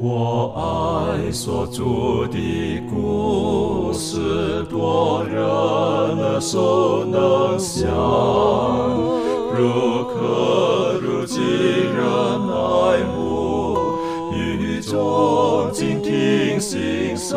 我爱所住的故事，多人耳熟能详，如可如今人爱慕，与众静听心声，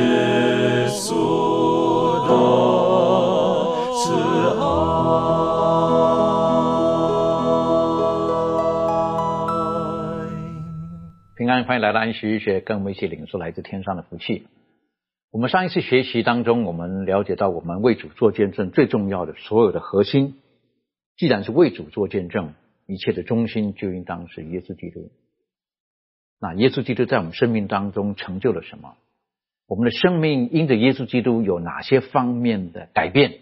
欢迎来到安息医学，跟我们一起领受来自天上的福气。我们上一次学习当中，我们了解到，我们为主做见证最重要的所有的核心，既然是为主做见证，一切的中心就应当是耶稣基督。那耶稣基督在我们生命当中成就了什么？我们的生命因着耶稣基督有哪些方面的改变？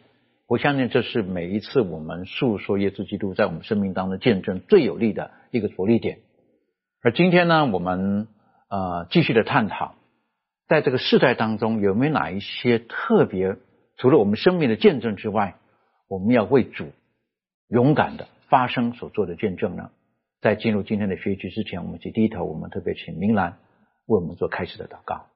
我相信这是每一次我们诉说耶稣基督在我们生命当中见证最有力的一个着力点。而今天呢，我们呃继续的探讨，在这个世代当中有没有哪一些特别，除了我们生命的见证之外，我们要为主勇敢的发声所做的见证呢？在进入今天的学习之前，我们去低头，我们特别请明兰为我们做开始的祷告。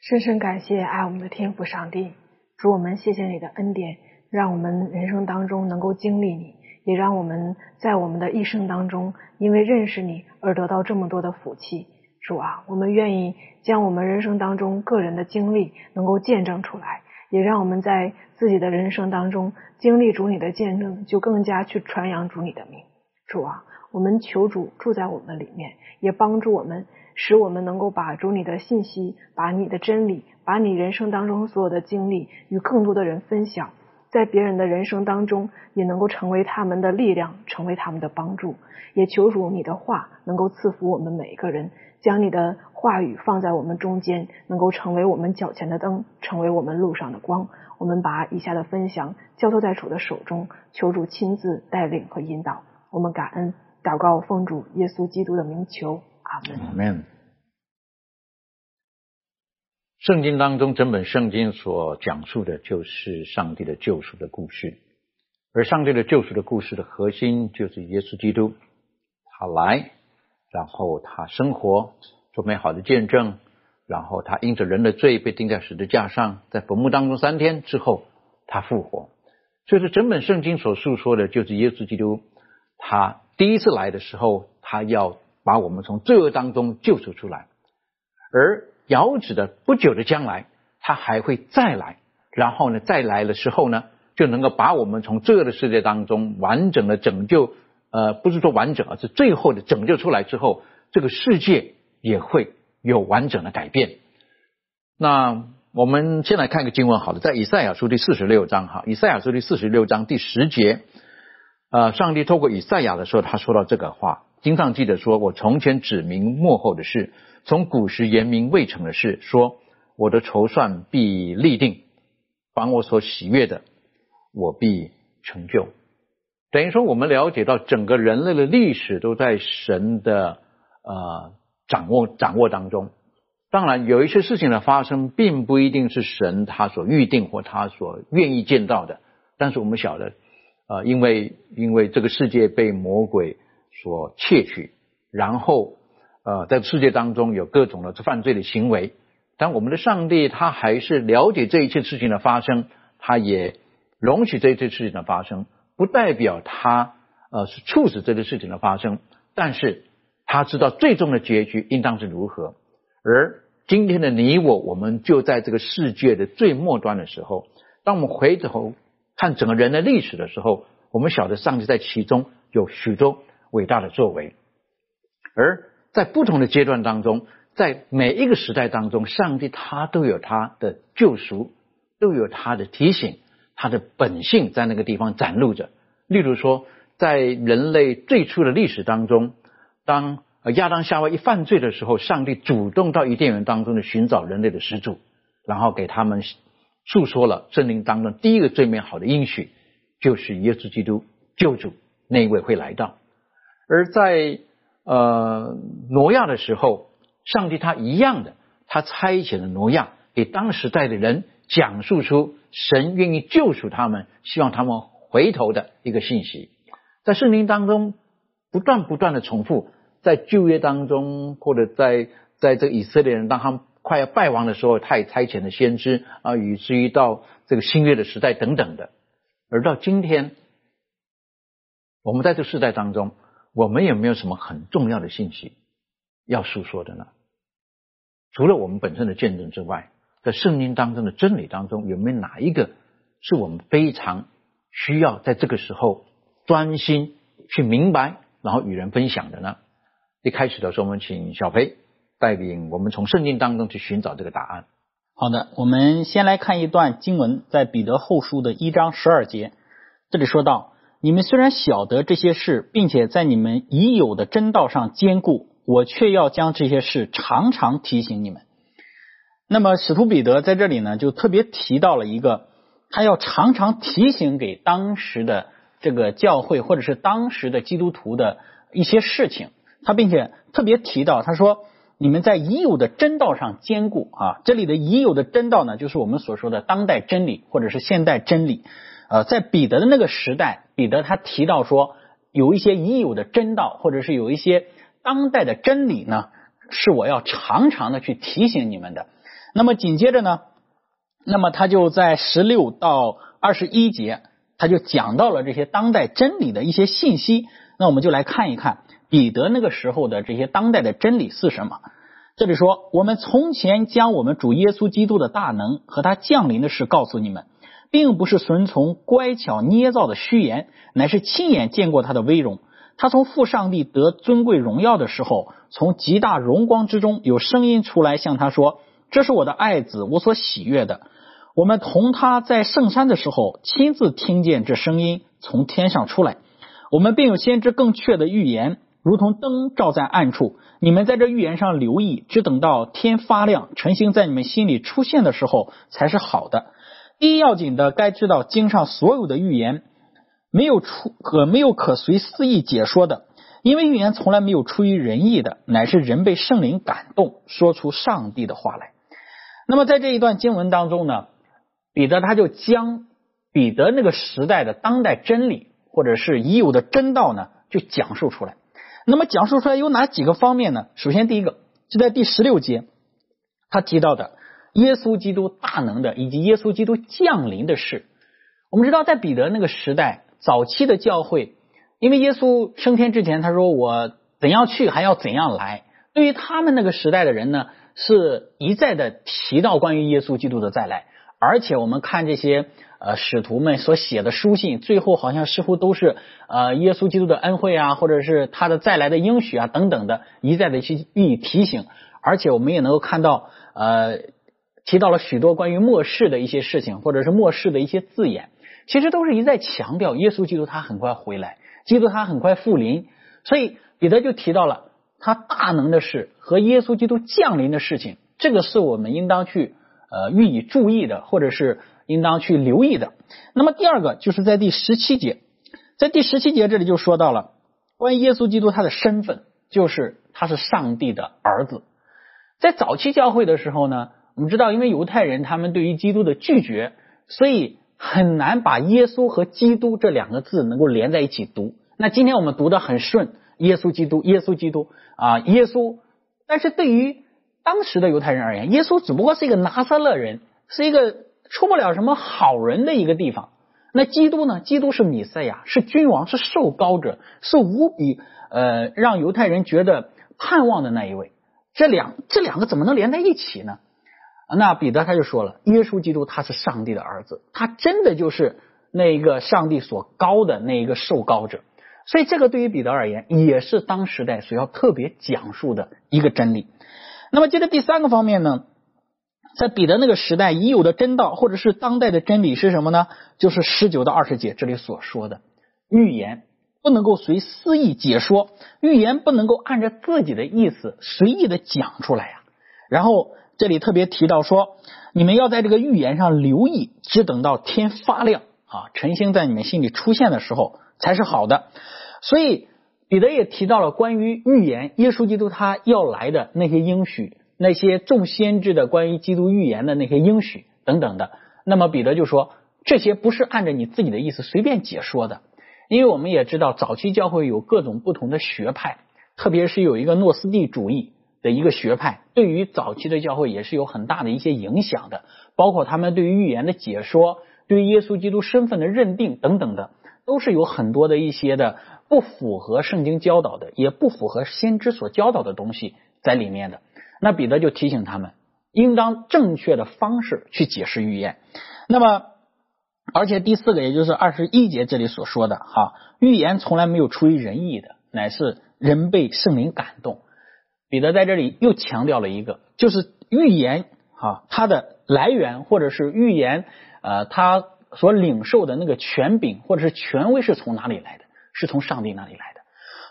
深深感谢爱我们的天父上帝，主我们谢谢你的恩典，让我们人生当中能够经历你，也让我们在我们的一生当中，因为认识你而得到这么多的福气。主啊，我们愿意将我们人生当中个人的经历能够见证出来，也让我们在自己的人生当中经历主你的见证，就更加去传扬主你的名。主啊，我们求主住在我们里面，也帮助我们，使我们能够把主你的信息、把你的真理、把你人生当中所有的经历与更多的人分享，在别人的人生当中也能够成为他们的力量，成为他们的帮助。也求主你的话能够赐福我们每一个人，将你的话语放在我们中间，能够成为我们脚前的灯，成为我们路上的光。我们把以下的分享交托在主的手中，求主亲自带领和引导。我们感恩，祷告奉主耶稣基督的名求，阿门。阿门。圣经当中，整本圣经所讲述的就是上帝的救赎的故事，而上帝的救赎的故事的核心就是耶稣基督，他来，然后他生活，做美好的见证，然后他因着人的罪被钉在十字架上，在坟墓当中三天之后，他复活。所以说，整本圣经所述说的就是耶稣基督。他第一次来的时候，他要把我们从罪恶当中救赎出来，而遥指的不久的将来，他还会再来，然后呢，再来的时候呢，就能够把我们从罪恶的世界当中完整的拯救，呃，不是说完整，而是最后的拯救出来之后，这个世界也会有完整的改变。那我们先来看一个经文，好了，在以赛亚书第四十六章，哈，以赛亚书第四十六章第十节。呃，上帝透过以赛亚的时候，他说到这个话，经上记得说：“我从前指明幕后的事，从古时言明未成的事，说我的筹算必立定，凡我所喜悦的，我必成就。”等于说，我们了解到整个人类的历史都在神的呃掌握掌握当中。当然，有一些事情的发生，并不一定是神他所预定或他所愿意见到的，但是我们晓得。啊，因为因为这个世界被魔鬼所窃取，然后呃，在世界当中有各种的犯罪的行为，但我们的上帝他还是了解这一切事情的发生，他也容许这一切事情的发生，不代表他呃是促使这个事情的发生，但是他知道最终的结局应当是如何。而今天的你我，我们就在这个世界的最末端的时候，当我们回头。看整个人的历史的时候，我们晓得上帝在其中有许多伟大的作为，而在不同的阶段当中，在每一个时代当中，上帝他都有他的救赎，都有他的提醒，他的本性在那个地方展露着。例如说，在人类最初的历史当中，当亚当夏娃一犯罪的时候，上帝主动到伊甸园当中去寻找人类的始祖，然后给他们诉说了圣灵当中第一个最美好的应许，就是耶稣基督救主那一位会来到。而在呃挪亚的时候，上帝他一样的，他差遣了挪亚给当时代的人讲述出神愿意救赎他们，希望他们回头的一个信息，在圣经当中不断不断的重复。在旧约当中，或者在在这个以色列人当他们快要败亡的时候，他也差遣了先知啊，以至于到这个新约的时代等等的。而到今天，我们在这个时代当中，我们有没有什么很重要的信息要诉说的呢？除了我们本身的见证之外，在圣经当中的真理当中，有没有哪一个是我们非常需要在这个时候专心去明白，然后与人分享的呢？一开始的时候，我们请小裴带领我们从圣经当中去寻找这个答案。好的，我们先来看一段经文，在彼得后书的一章十二节，这里说到：“你们虽然晓得这些事，并且在你们已有的真道上坚固，我却要将这些事常常提醒你们。”那么，使徒彼得在这里呢，就特别提到了一个，他要常常提醒给当时的这个教会或者是当时的基督徒的一些事情。他并且特别提到，他说：“你们在已有的真道上坚固啊！这里的已有的真道呢，就是我们所说的当代真理或者是现代真理。呃，在彼得的那个时代，彼得他提到说，有一些已有的真道，或者是有一些当代的真理呢，是我要常常的去提醒你们的。那么紧接着呢，那么他就在十六到二十一节，他就讲到了这些当代真理的一些信息。那我们就来看一看。”彼得那个时候的这些当代的真理是什么？这里说，我们从前将我们主耶稣基督的大能和他降临的事告诉你们，并不是顺从乖巧捏造的虚言，乃是亲眼见过他的威荣。他从父上帝得尊贵荣耀的时候，从极大荣光之中有声音出来，向他说：“这是我的爱子，我所喜悦的。”我们同他在圣山的时候，亲自听见这声音从天上出来。我们并有先知更确的预言。如同灯照在暗处，你们在这预言上留意，只等到天发亮，晨星在你们心里出现的时候才是好的。第一要紧的，该知道经上所有的预言没有出可没有可随私意解说的，因为预言从来没有出于人意的，乃是人被圣灵感动，说出上帝的话来。那么在这一段经文当中呢，彼得他就将彼得那个时代的当代真理或者是已有的真道呢，就讲述出来。那么讲述出来有哪几个方面呢？首先，第一个就在第十六节，他提到的耶稣基督大能的以及耶稣基督降临的事。我们知道，在彼得那个时代，早期的教会，因为耶稣升天之前，他说我怎样去，还要怎样来。对于他们那个时代的人呢，是一再的提到关于耶稣基督的再来，而且我们看这些。呃，使徒们所写的书信，最后好像似乎都是呃耶稣基督的恩惠啊，或者是他的再来的应许啊等等的，一再的去予以提醒。而且我们也能够看到，呃，提到了许多关于末世的一些事情，或者是末世的一些字眼，其实都是一再强调耶稣基督他很快回来，基督他很快复临。所以彼得就提到了他大能的事和耶稣基督降临的事情，这个是我们应当去呃予以注意的，或者是。应当去留意的。那么第二个就是在第十七节，在第十七节这里就说到了关于耶稣基督他的身份，就是他是上帝的儿子。在早期教会的时候呢，我们知道，因为犹太人他们对于基督的拒绝，所以很难把耶稣和基督这两个字能够连在一起读。那今天我们读的很顺，耶稣基督，耶稣基督啊，耶稣。但是对于当时的犹太人而言，耶稣只不过是一个拿撒勒人，是一个。出不了什么好人的一个地方，那基督呢？基督是弥赛亚，是君王，是受高者，是无比呃让犹太人觉得盼望的那一位。这两这两个怎么能连在一起呢？那彼得他就说了，耶稣基督他是上帝的儿子，他真的就是那一个上帝所高的那一个受高者。所以这个对于彼得而言，也是当时代所要特别讲述的一个真理。那么接着第三个方面呢？在彼得那个时代已有的真道，或者是当代的真理是什么呢？就是十九到二十节这里所说的，预言，不能够随私意解说，预言不能够按照自己的意思随意的讲出来呀。然后这里特别提到说，你们要在这个预言上留意，只等到天发亮啊，晨星在你们心里出现的时候才是好的。所以彼得也提到了关于预言，耶稣基督他要来的那些应许，那些众先知的关于基督预言的那些应许等等的。那么彼得就说。这些不是按照你自己的意思随便解说的，因为我们也知道早期教会有各种不同的学派，特别是有一个诺斯蒂主义的一个学派，对于早期的教会也是有很大的一些影响的，包括他们对于预言的解说、对于耶稣基督身份的认定等等的，都是有很多的一些的不符合圣经教导的，也不符合先知所教导的东西在里面的。那彼得就提醒他们，应当正确的方式去解释预言。那么。而且第四个，也就是二十一节这里所说的，哈，预言从来没有出于人意的，乃是人被圣灵感动。彼得在这里又强调了一个，就是预言，哈，它的来源或者是预言，呃，他所领受的那个权柄或者是权威是从哪里来的？是从上帝那里来的。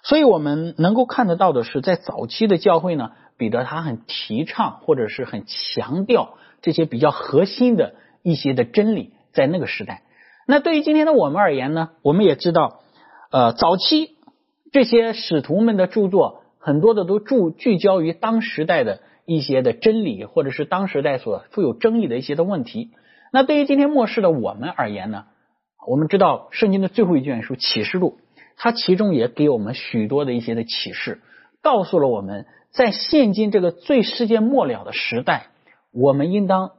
所以我们能够看得到的是，在早期的教会呢，彼得他很提倡或者是很强调这些比较核心的一些的真理。在那个时代，那对于今天的我们而言呢？我们也知道，呃，早期这些使徒们的著作很多的都注聚焦于当时代的一些的真理，或者是当时代所富有争议的一些的问题。那对于今天末世的我们而言呢？我们知道圣经的最后一卷书《启示录》，它其中也给我们许多的一些的启示，告诉了我们在现今这个最世界末了的时代，我们应当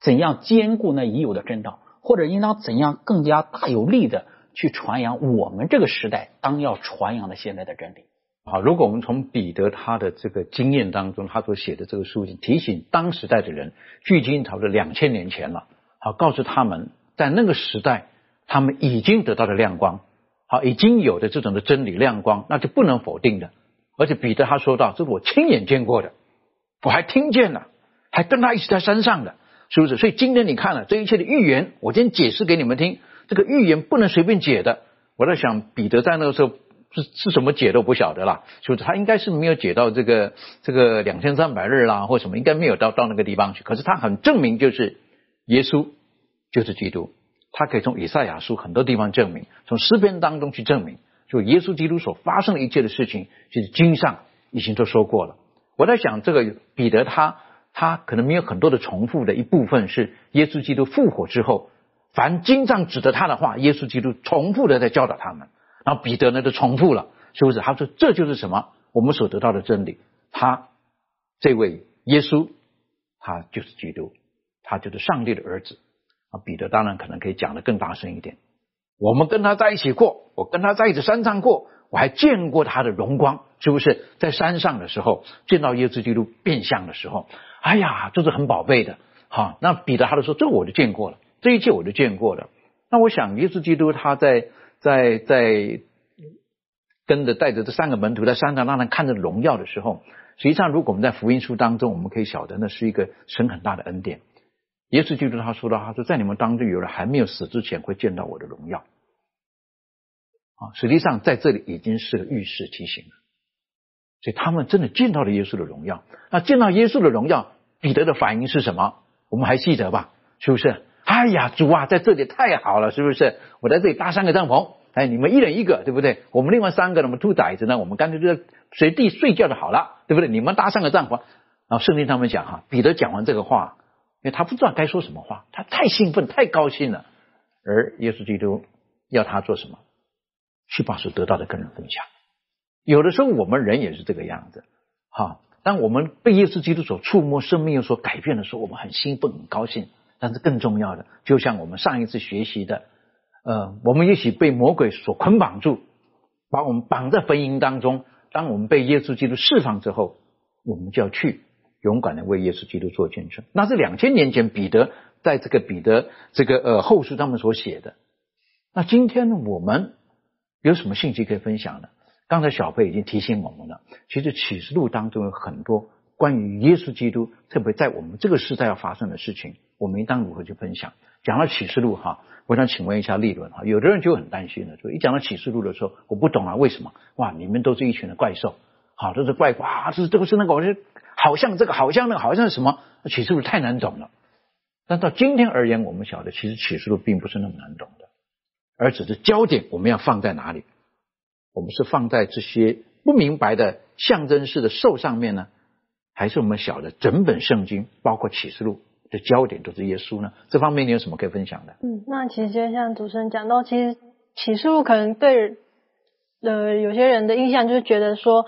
怎样兼顾那已有的真道。或者应当怎样更加大有力的去传扬我们这个时代当要传扬的现在的真理？好，如果我们从彼得他的这个经验当中，他所写的这个书信，提醒当时代的人，距今差不多两千年前了。好，告诉他们在那个时代，他们已经得到了亮光，好，已经有的这种的真理亮光，那就不能否定的。而且彼得他说到，这是我亲眼见过的，我还听见了，还跟他一起在山上的。是不是？所以今天你看了这一切的预言，我今天解释给你们听。这个预言不能随便解的。我在想，彼得在那个时候是是什么解都不晓得了，就是？他应该是没有解到这个这个两千三百日啦，或什么，应该没有到到那个地方去。可是他很证明，就是耶稣就是基督，他可以从以赛亚书很多地方证明，从诗篇当中去证明，就耶稣基督所发生的一切的事情，就是经上已经都说过了。我在想，这个彼得他。他可能没有很多的重复的一部分是耶稣基督复活之后，凡经上指着他的话，耶稣基督重复的在教导他们。然后彼得呢就重复了，是不是？他说这就是什么？我们所得到的真理。他这位耶稣，他就是基督，他就是上帝的儿子。啊，彼得当然可能可以讲的更大声一点。我们跟他在一起过，我跟他在一起山上过，我还见过他的荣光，是不是？在山上的时候见到耶稣基督变相的时候。哎呀，这是很宝贝的，好，那彼得他就说，这我就见过了，这一切我都见过了。那我想，耶稣基督他在在在跟着带着这三个门徒在山上让他看着荣耀的时候，实际上，如果我们在福音书当中，我们可以晓得，那是一个神很大的恩典。耶稣基督他说的，他说，在你们当中有人还没有死之前会见到我的荣耀。啊，实际上在这里已经是个预示提醒了。所以他们真的见到了耶稣的荣耀。那见到耶稣的荣耀，彼得的反应是什么？我们还记得吧？是不是？哎呀，主啊，在这里太好了，是不是？我在这里搭三个帐篷，哎，你们一人一个，对不对？我们另外三个，我们兔崽子呢？我们干脆就随地睡觉就好了，对不对？你们搭三个帐篷。然后圣经上面讲哈，彼得讲完这个话，因为他不知道该说什么话，他太兴奋、太高兴了。而耶稣基督要他做什么？去把所得到的跟人分享。有的时候我们人也是这个样子，哈。当我们被耶稣基督所触摸，生命有所改变的时候，我们很兴奋、很高兴。但是更重要的，就像我们上一次学习的，呃，我们一起被魔鬼所捆绑住，把我们绑在坟茔当中。当我们被耶稣基督释放之后，我们就要去勇敢的为耶稣基督做见证。那是两千年前彼得在这个彼得这个呃后书他们所写的。那今天呢，我们有什么信息可以分享呢？刚才小贝已经提醒我们了，其实启示录当中有很多关于耶稣基督，特别在我们这个时代要发生的事情。我们应当如何去分享？讲到启示录哈，我想请问一下立伦哈，有的人就很担心了，就一讲到启示录的时候，我不懂啊，为什么？哇，你们都是一群的怪兽，好，都是怪哇，这这个是那个，我是好像这个，好像那个，好像是什么？启示录太难懂了。但到今天而言，我们晓得，其实启示录并不是那么难懂的，而只是焦点我们要放在哪里？我们是放在这些不明白的象征式的兽上面呢，还是我们晓得整本圣经，包括启示录？的焦点都是耶稣呢？这方面你有什么可以分享的？嗯，那其实就像主持人讲到，其实启示录可能对呃有些人的印象就是觉得说。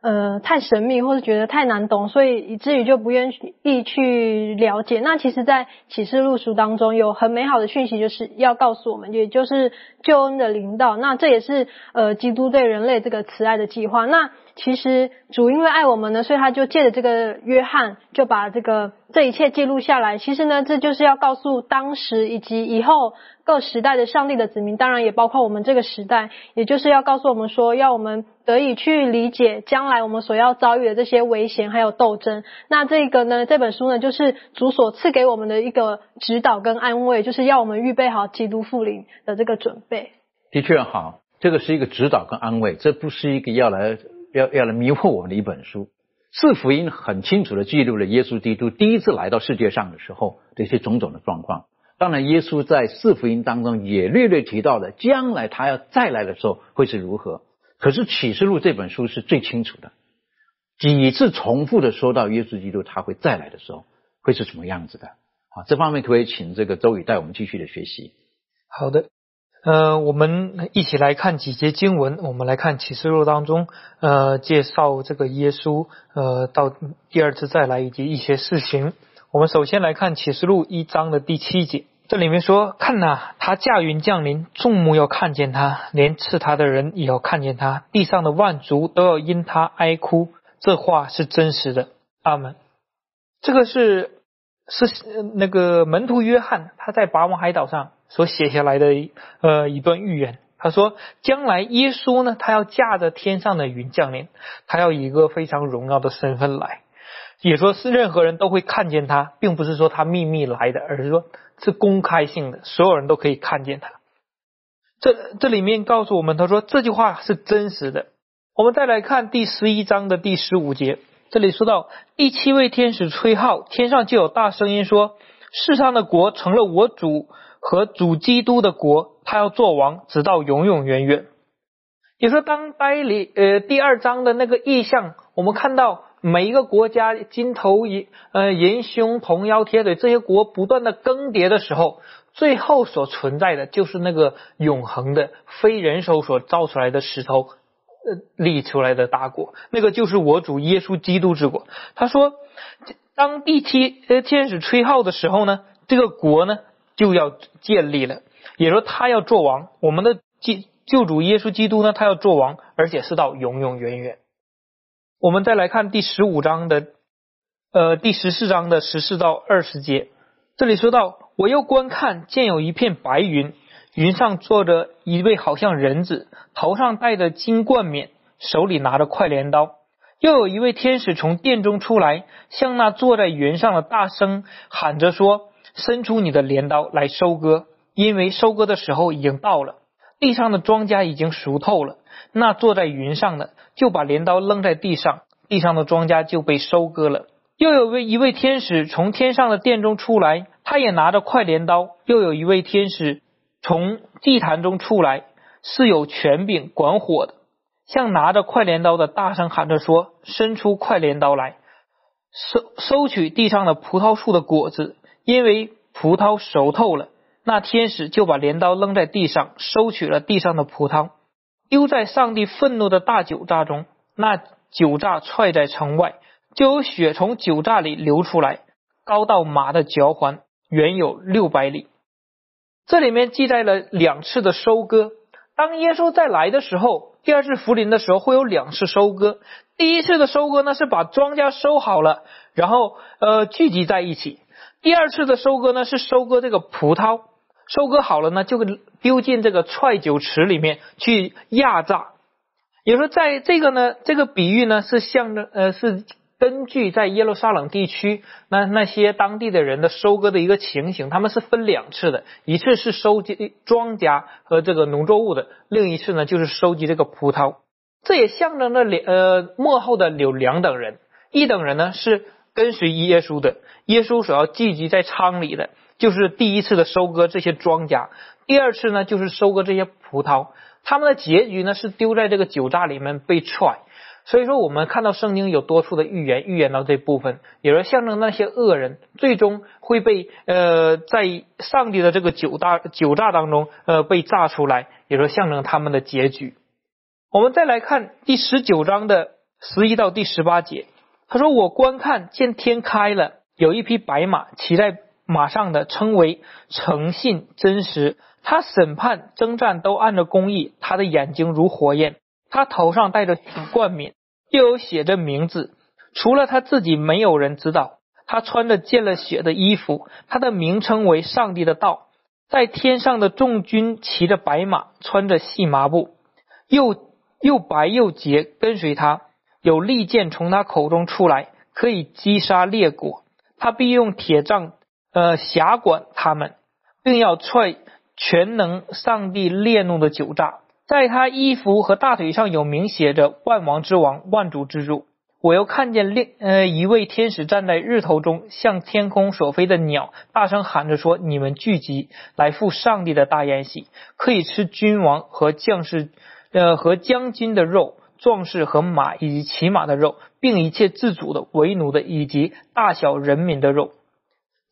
呃，太神秘或是觉得太难懂，所以以至于就不愿意去了解。那其实，在启示录书当中有很美好的讯息，就是要告诉我们，也就是救恩的领导。那这也是呃，基督对人类这个慈爱的计划。那其实主因为爱我们呢，所以他就借着这个约翰，就把这个这一切记录下来。其实呢，这就是要告诉当时以及以后各时代的上帝的子民，当然也包括我们这个时代，也就是要告诉我们说，要我们。得以去理解将来我们所要遭遇的这些危险还有斗争。那这个呢，这本书呢，就是主所赐给我们的一个指导跟安慰，就是要我们预备好基督复临的这个准备。的确好，这个是一个指导跟安慰，这不是一个要来要要来迷惑我们的一本书。四福音很清楚的记录了耶稣基督第一次来到世界上的时候这些种种的状况。当然，耶稣在四福音当中也略略提到了将来他要再来的时候会是如何。可是启示录这本书是最清楚的，几次重复的说到耶稣基督他会再来的时候会是什么样子的？好，这方面可以请这个周宇带我们继续的学习。好的，呃，我们一起来看几节经文。我们来看启示录当中，呃，介绍这个耶稣，呃，到第二次再来以及一些事情。我们首先来看启示录一章的第七节。这里面说，看呐，他驾云降临，众目要看见他，连刺他的人也要看见他，地上的万族都要因他哀哭。这话是真实的。阿门。这个是是那个门徒约翰他在拔摩海岛上所写下来的呃一段预言。他说，将来耶稣呢，他要驾着天上的云降临，他要以一个非常荣耀的身份来，也说是任何人都会看见他，并不是说他秘密来的，而是说。是公开性的，所有人都可以看见他。这这里面告诉我们，他说这句话是真实的。我们再来看第十一章的第十五节，这里说到第七位天使吹号，天上就有大声音说：世上的国成了我主和主基督的国，他要做王，直到永永远远。也说当代理呃第二章的那个意象，我们看到。每一个国家金头银呃银胸铜腰铁腿这些国不断的更迭的时候，最后所存在的就是那个永恒的非人手所造出来的石头呃立出来的大国，那个就是我主耶稣基督之国。他说，当第七呃天使吹号的时候呢，这个国呢就要建立了，也说他要做王，我们的救救主耶稣基督呢他要做王，而且是到永永远远。我们再来看第十五章的，呃，第十四章的十四到二十节。这里说到，我又观看，见有一片白云，云上坐着一位好像人子，头上戴着金冠冕，手里拿着快镰刀。又有一位天使从殿中出来，向那坐在云上的大声喊着说：“伸出你的镰刀来收割，因为收割的时候已经到了，地上的庄稼已经熟透了。”那坐在云上的就把镰刀扔在地上，地上的庄稼就被收割了。又有位一位天使从天上的殿中出来，他也拿着快镰刀。又有一位天使从祭坛中出来，是有权柄管火的，向拿着快镰刀的大声喊着说：“伸出快镰刀来，收收取地上的葡萄树的果子，因为葡萄熟透了。”那天使就把镰刀扔在地上，收取了地上的葡萄。丢在上帝愤怒的大酒榨中，那酒榨踹在城外，就有血从酒榨里流出来，高到马的脚环，远有六百里。这里面记载了两次的收割。当耶稣再来的时候，第二次福临的时候会有两次收割。第一次的收割呢是把庄稼收好了，然后呃聚集在一起；第二次的收割呢是收割这个葡萄。收割好了呢，就丢进这个踹酒池里面去压榨。也就说在这个呢，这个比喻呢是向着呃是根据在耶路撒冷地区那那些当地的人的收割的一个情形，他们是分两次的，一次是收集庄稼和这个农作物的，另一次呢就是收集这个葡萄。这也象征着两呃幕后的有两等人，一等人呢是跟随耶稣的，耶稣所要聚集在仓里的，就是第一次的收割这些庄稼，第二次呢就是收割这些葡萄。他们的结局呢是丢在这个酒榨里面被踹。所以说，我们看到圣经有多处的预言，预言到这部分，也是象征那些恶人最终会被呃在上帝的这个九大九炸当中呃被炸出来，也是象征他们的结局。我们再来看第十九章的十一到第十八节，他说：“我观看见天开了，有一匹白马骑在马上的，称为诚信真实。他审判征战都按着公义，他的眼睛如火焰，他头上戴着冠冕。”又有写着名字，除了他自己，没有人知道。他穿着见了血的衣服，他的名称为上帝的道。在天上的众军骑着白马，穿着细麻布，又又白又洁，跟随他。有利剑从他口中出来，可以击杀列国。他必用铁杖，呃，辖管他们，并要踹全能上帝烈怒的酒炸。在他衣服和大腿上有名写着“万王之王，万主之主”。我又看见另呃一位天使站在日头中，向天空所飞的鸟大声喊着说：“你们聚集来赴上帝的大宴席，可以吃君王和将士，呃和将军的肉，壮士和马以及骑马的肉，并一切自主的、为奴的以及大小人民的肉。”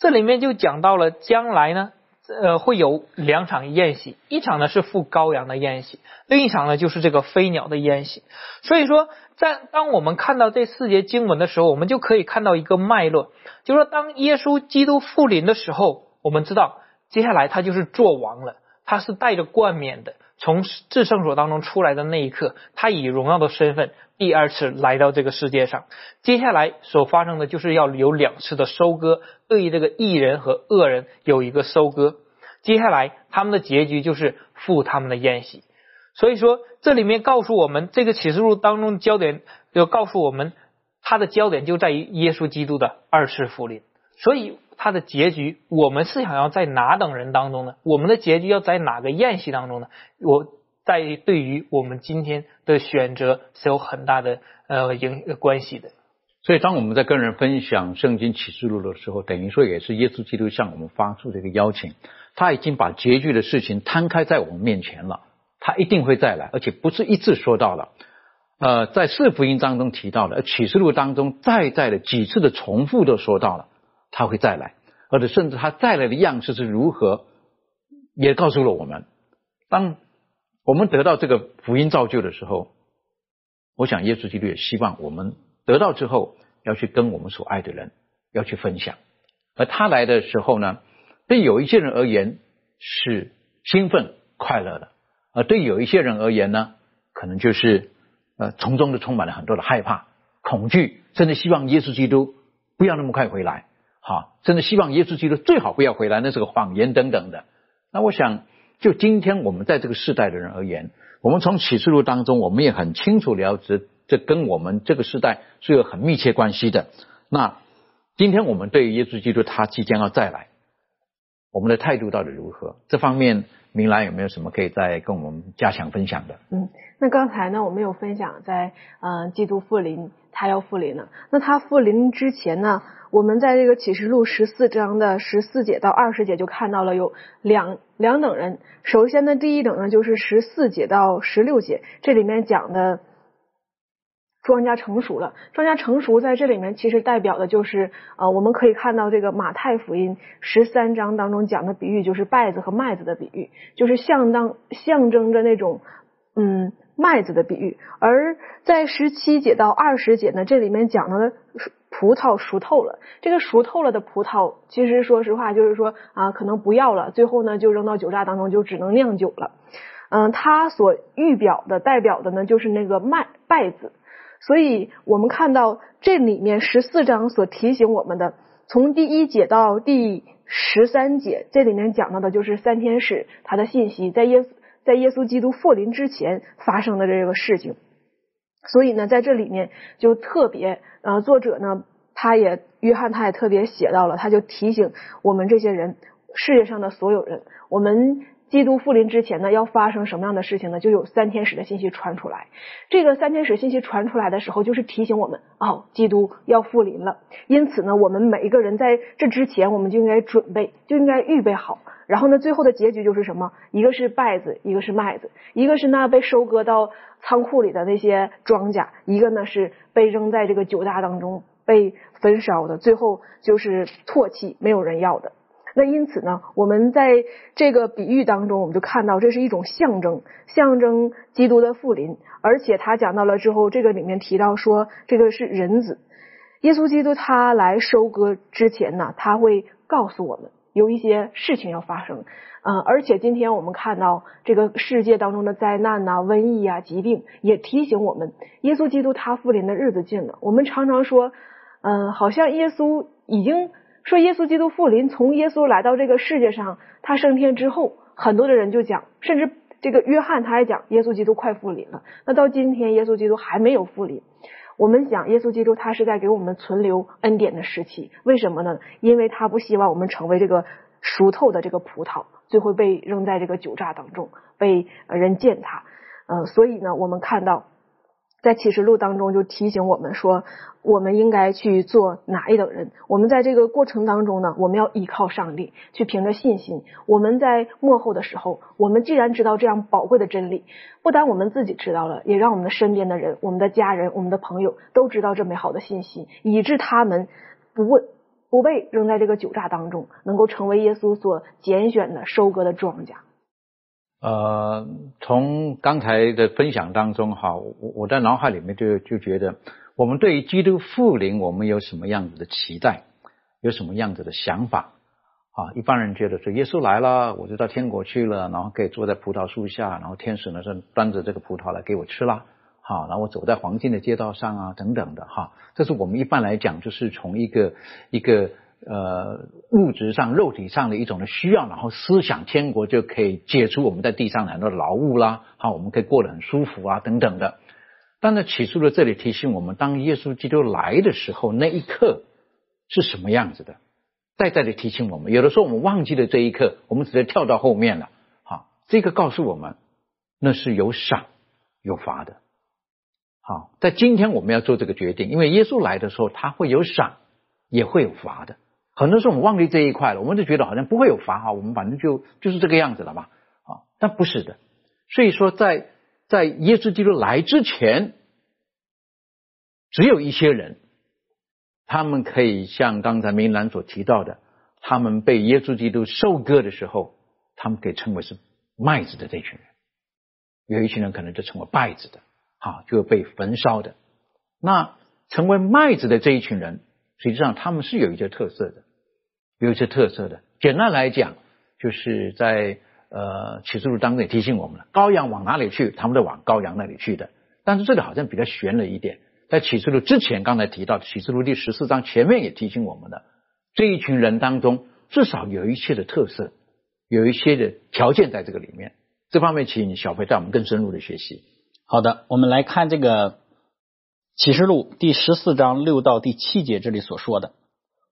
这里面就讲到了将来呢。呃，会有两场宴席，一场呢是赴羔羊的宴席，另一场呢就是这个飞鸟的宴席。所以说，在当我们看到这四节经文的时候，我们就可以看到一个脉络，就是说，当耶稣基督复临的时候，我们知道接下来他就是做王了，他是带着冠冕的，从至圣所当中出来的那一刻，他以荣耀的身份第二次来到这个世界上。接下来所发生的就是要有两次的收割。对于这个异人和恶人有一个收割，接下来他们的结局就是赴他们的宴席。所以说，这里面告诉我们，这个启示录当中焦点就告诉我们，它的焦点就在于耶稣基督的二次复临。所以，他的结局，我们是想要在哪等人当中呢？我们的结局要在哪个宴席当中呢？我在对于我们今天的选择是有很大的呃影关系的。所以，当我们在跟人分享圣经启示录的时候，等于说也是耶稣基督向我们发出这个邀请。他已经把结局的事情摊开在我们面前了，他一定会再来，而且不是一次说到了。呃，在四福音当中提到的，启示录当中再再的几次的重复都说到了，他会再来，而且甚至他再来的样式是如何，也告诉了我们。当我们得到这个福音造就的时候，我想耶稣基督也希望我们。得到之后，要去跟我们所爱的人要去分享，而他来的时候呢，对有一些人而言是兴奋快乐的，而对有一些人而言呢，可能就是呃从中就充满了很多的害怕、恐惧，甚至希望耶稣基督不要那么快回来，啊，甚至希望耶稣基督最好不要回来，那是个谎言等等的。那我想，就今天我们在这个世代的人而言，我们从启示录当中，我们也很清楚了解。这跟我们这个时代是有很密切关系的。那今天我们对于耶稣基督他即将要再来，我们的态度到底如何？这方面明兰有没有什么可以再跟我们加强分享的？嗯，那刚才呢，我们有分享在嗯，基督复临，他要复临了。那他复临之前呢，我们在这个启示录十四章的十四节到二十节就看到了有两两等人。首先呢，第一等呢就是十四节到十六节，这里面讲的。庄稼成熟了，庄稼成熟在这里面其实代表的就是，呃，我们可以看到这个马太福音十三章当中讲的比喻，就是稗子和麦子的比喻，就是相当象征着那种，嗯，麦子的比喻。而在十七节到二十节呢，这里面讲到的葡萄熟透了，这个熟透了的葡萄，其实说实话就是说啊，可能不要了，最后呢就扔到酒榨当中，就只能酿酒了。嗯，它所预表的代表的呢，就是那个麦稗子。所以我们看到这里面十四章所提醒我们的，从第一节到第十三节，这里面讲到的就是三天使他的信息，在耶在耶稣基督复临之前发生的这个事情。所以呢，在这里面就特别呃，作者呢，他也约翰他也特别写到了，他就提醒我们这些人，世界上的所有人，我们。基督复临之前呢，要发生什么样的事情呢？就有三天使的信息传出来。这个三天使信息传出来的时候，就是提醒我们，哦，基督要复临了。因此呢，我们每一个人在这之前，我们就应该准备，就应该预备好。然后呢，最后的结局就是什么？一个是稗子，一个是麦子，一个是那被收割到仓库里的那些庄稼，一个呢是被扔在这个酒大当中被焚烧的，最后就是唾弃，没有人要的。那因此呢，我们在这个比喻当中，我们就看到这是一种象征，象征基督的复临。而且他讲到了之后，这个里面提到说，这个是人子，耶稣基督他来收割之前呢，他会告诉我们有一些事情要发生。嗯，而且今天我们看到这个世界当中的灾难呐、瘟疫啊、疾病，也提醒我们，耶稣基督他复临的日子近了。我们常常说，嗯，好像耶稣已经。说耶稣基督复临，从耶稣来到这个世界上，他升天之后，很多的人就讲，甚至这个约翰他还讲，耶稣基督快复临了。那到今天，耶稣基督还没有复临。我们想，耶稣基督他是在给我们存留恩典的时期，为什么呢？因为他不希望我们成为这个熟透的这个葡萄，最后被扔在这个酒榨当中，被人践踏。嗯，所以呢，我们看到。在启示录当中就提醒我们说，我们应该去做哪一等人？我们在这个过程当中呢，我们要依靠上帝，去凭着信心。我们在幕后的时候，我们既然知道这样宝贵的真理，不单我们自己知道了，也让我们的身边的人、我们的家人、我们的朋友都知道这美好的信息，以致他们不问不被扔在这个酒榨当中，能够成为耶稣所拣选的收割的庄稼。呃，从刚才的分享当中哈，我我在脑海里面就就觉得，我们对于基督复临，我们有什么样子的期待，有什么样子的想法啊？一般人觉得说，耶稣来了，我就到天国去了，然后可以坐在葡萄树下，然后天使呢是端着这个葡萄来给我吃啦，好，然后我走在黄金的街道上啊，等等的哈，这是我们一般来讲就是从一个一个。呃，物质上、肉体上的一种的需要，然后思想天国就可以解除我们在地上很多劳务啦，好，我们可以过得很舒服啊，等等的。但是起初的这里提醒我们，当耶稣基督来的时候，那一刻是什么样子的？在这里提醒我们，有的时候我们忘记了这一刻，我们直接跳到后面了。好，这个告诉我们，那是有赏有罚的。好，在今天我们要做这个决定，因为耶稣来的时候，他会有赏，也会有罚的。很多时候我们忘记这一块了，我们就觉得好像不会有罚哈，我们反正就就是这个样子了嘛，啊，但不是的。所以说，在在耶稣基督来之前，只有一些人，他们可以像刚才明兰所提到的，他们被耶稣基督收割的时候，他们可以称为是麦子的这群人。有一群人可能就成为稗子的，啊，就被焚烧的。那成为麦子的这一群人，实际上他们是有一些特色的。有一些特色的，简单来讲，就是在呃启示录当中也提醒我们了，羔羊往哪里去，他们都往羔羊那里去的。但是这里好像比较悬了一点，在启示录之前，刚才提到启示录第十四章前面也提醒我们的这一群人当中，至少有一些的特色，有一些的条件在这个里面。这方面，请小飞带我们更深入的学习。好的，我们来看这个启示录第十四章六到第七节这里所说的。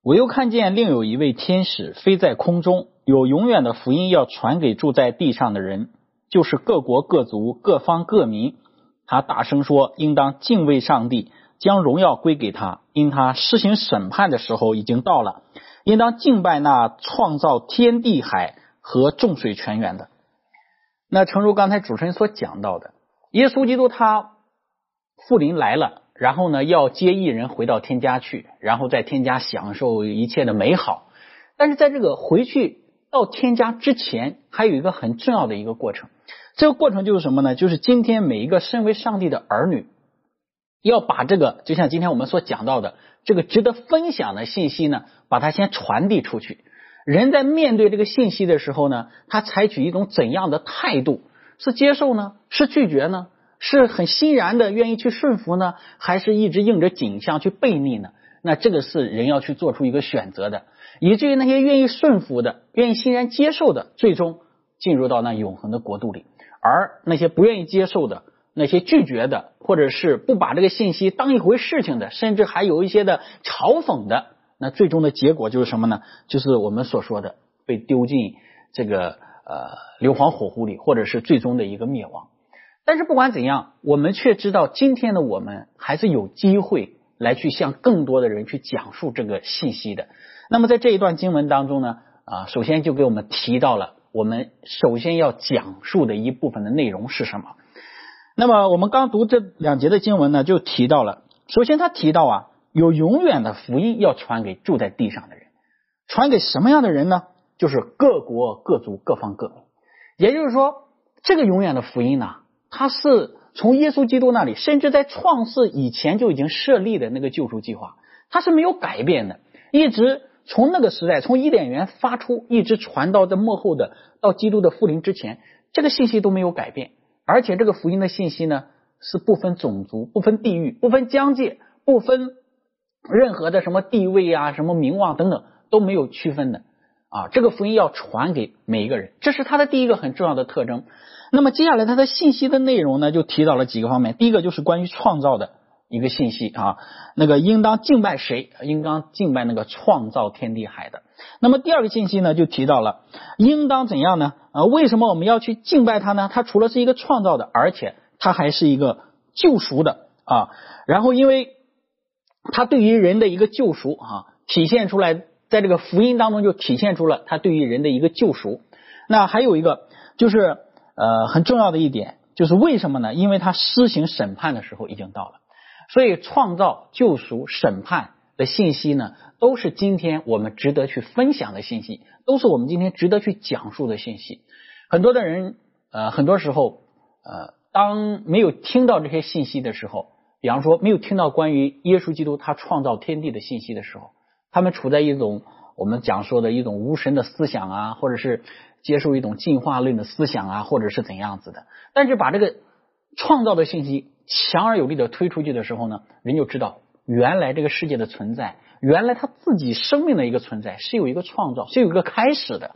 我又看见另有一位天使飞在空中，有永远的福音要传给住在地上的人，就是各国各族各方各民。他大声说：“应当敬畏上帝，将荣耀归给他，因他施行审判的时候已经到了。应当敬拜那创造天地海和众水泉源的。”那诚如刚才主持人所讲到的，耶稣基督他复临来了。然后呢，要接一人回到天家去，然后在天家享受一切的美好。但是在这个回去到天家之前，还有一个很重要的一个过程。这个过程就是什么呢？就是今天每一个身为上帝的儿女，要把这个就像今天我们所讲到的这个值得分享的信息呢，把它先传递出去。人在面对这个信息的时候呢，他采取一种怎样的态度？是接受呢？是拒绝呢？是很欣然的愿意去顺服呢，还是一直应着景象去背逆呢？那这个是人要去做出一个选择的。以至于那些愿意顺服的、愿意欣然接受的，最终进入到那永恒的国度里；而那些不愿意接受的，那些拒绝的，或者是不把这个信息当一回事情的，甚至还有一些的嘲讽的，那最终的结果就是什么呢？就是我们所说的被丢进这个呃硫磺火湖里，或者是最终的一个灭亡。但是不管怎样，我们却知道今天的我们还是有机会来去向更多的人去讲述这个信息的。那么在这一段经文当中呢，啊，首先就给我们提到了我们首先要讲述的一部分的内容是什么。那么我们刚读这两节的经文呢，就提到了，首先他提到啊，有永远的福音要传给住在地上的人，传给什么样的人呢？就是各国各族各方各民。也就是说，这个永远的福音呢，它是从耶稣基督那里，甚至在创世以前就已经设立的那个救赎计划，它是没有改变的，一直从那个时代，从伊甸园发出，一直传到这幕后的到基督的复临之前，这个信息都没有改变。而且这个福音的信息呢，是不分种族、不分地域、不分疆界、不分任何的什么地位啊、什么名望等等都没有区分的啊。这个福音要传给每一个人，这是它的第一个很重要的特征。那么接下来它的信息的内容呢，就提到了几个方面。第一个就是关于创造的一个信息啊，那个应当敬拜谁？应当敬拜那个创造天地海的。那么第二个信息呢，就提到了应当怎样呢？啊，为什么我们要去敬拜他呢？他除了是一个创造的，而且他还是一个救赎的啊。然后，因为他对于人的一个救赎啊，体现出来，在这个福音当中就体现出了他对于人的一个救赎。那还有一个就是呃很重要的一点，就是为什么呢？因为他施行审判的时候已经到了，所以创造、救赎、审判的信息呢，都是今天我们值得去分享的信息，都是我们今天值得去讲述的信息。很多的人，呃，很多时候，呃，当没有听到这些信息的时候，比方说没有听到关于耶稣基督他创造天地的信息的时候，他们处在一种我们讲说的一种无神的思想啊，或者是接受一种进化论的思想啊，或者是怎样子的。但是把这个创造的信息强而有力的推出去的时候呢，人就知道原来这个世界的存在，原来他自己生命的一个存在是有一个创造，是有一个开始的。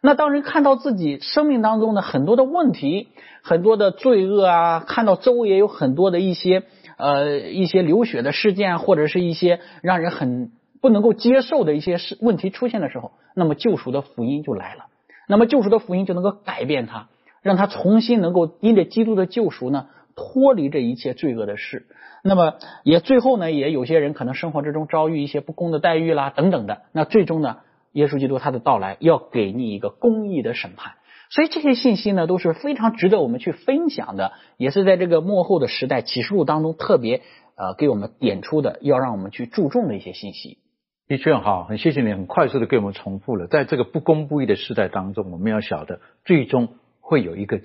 那当人看到自己生命当中的很多的问题、很多的罪恶啊，看到周围也有很多的一些呃一些流血的事件，或者是一些让人很不能够接受的一些事问题出现的时候，那么救赎的福音就来了。那么救赎的福音就能够改变他，让他重新能够因着基督的救赎呢，脱离这一切罪恶的事。那么也最后呢，也有些人可能生活之中遭遇一些不公的待遇啦等等的，那最终呢？耶稣基督他的到来要给你一个公义的审判，所以这些信息呢都是非常值得我们去分享的，也是在这个幕后的时代启示录当中特别呃给我们点出的，要让我们去注重的一些信息。的确好，很谢谢你，很快速的给我们重复了，在这个不公不义的时代当中，我们要晓得最终会有一个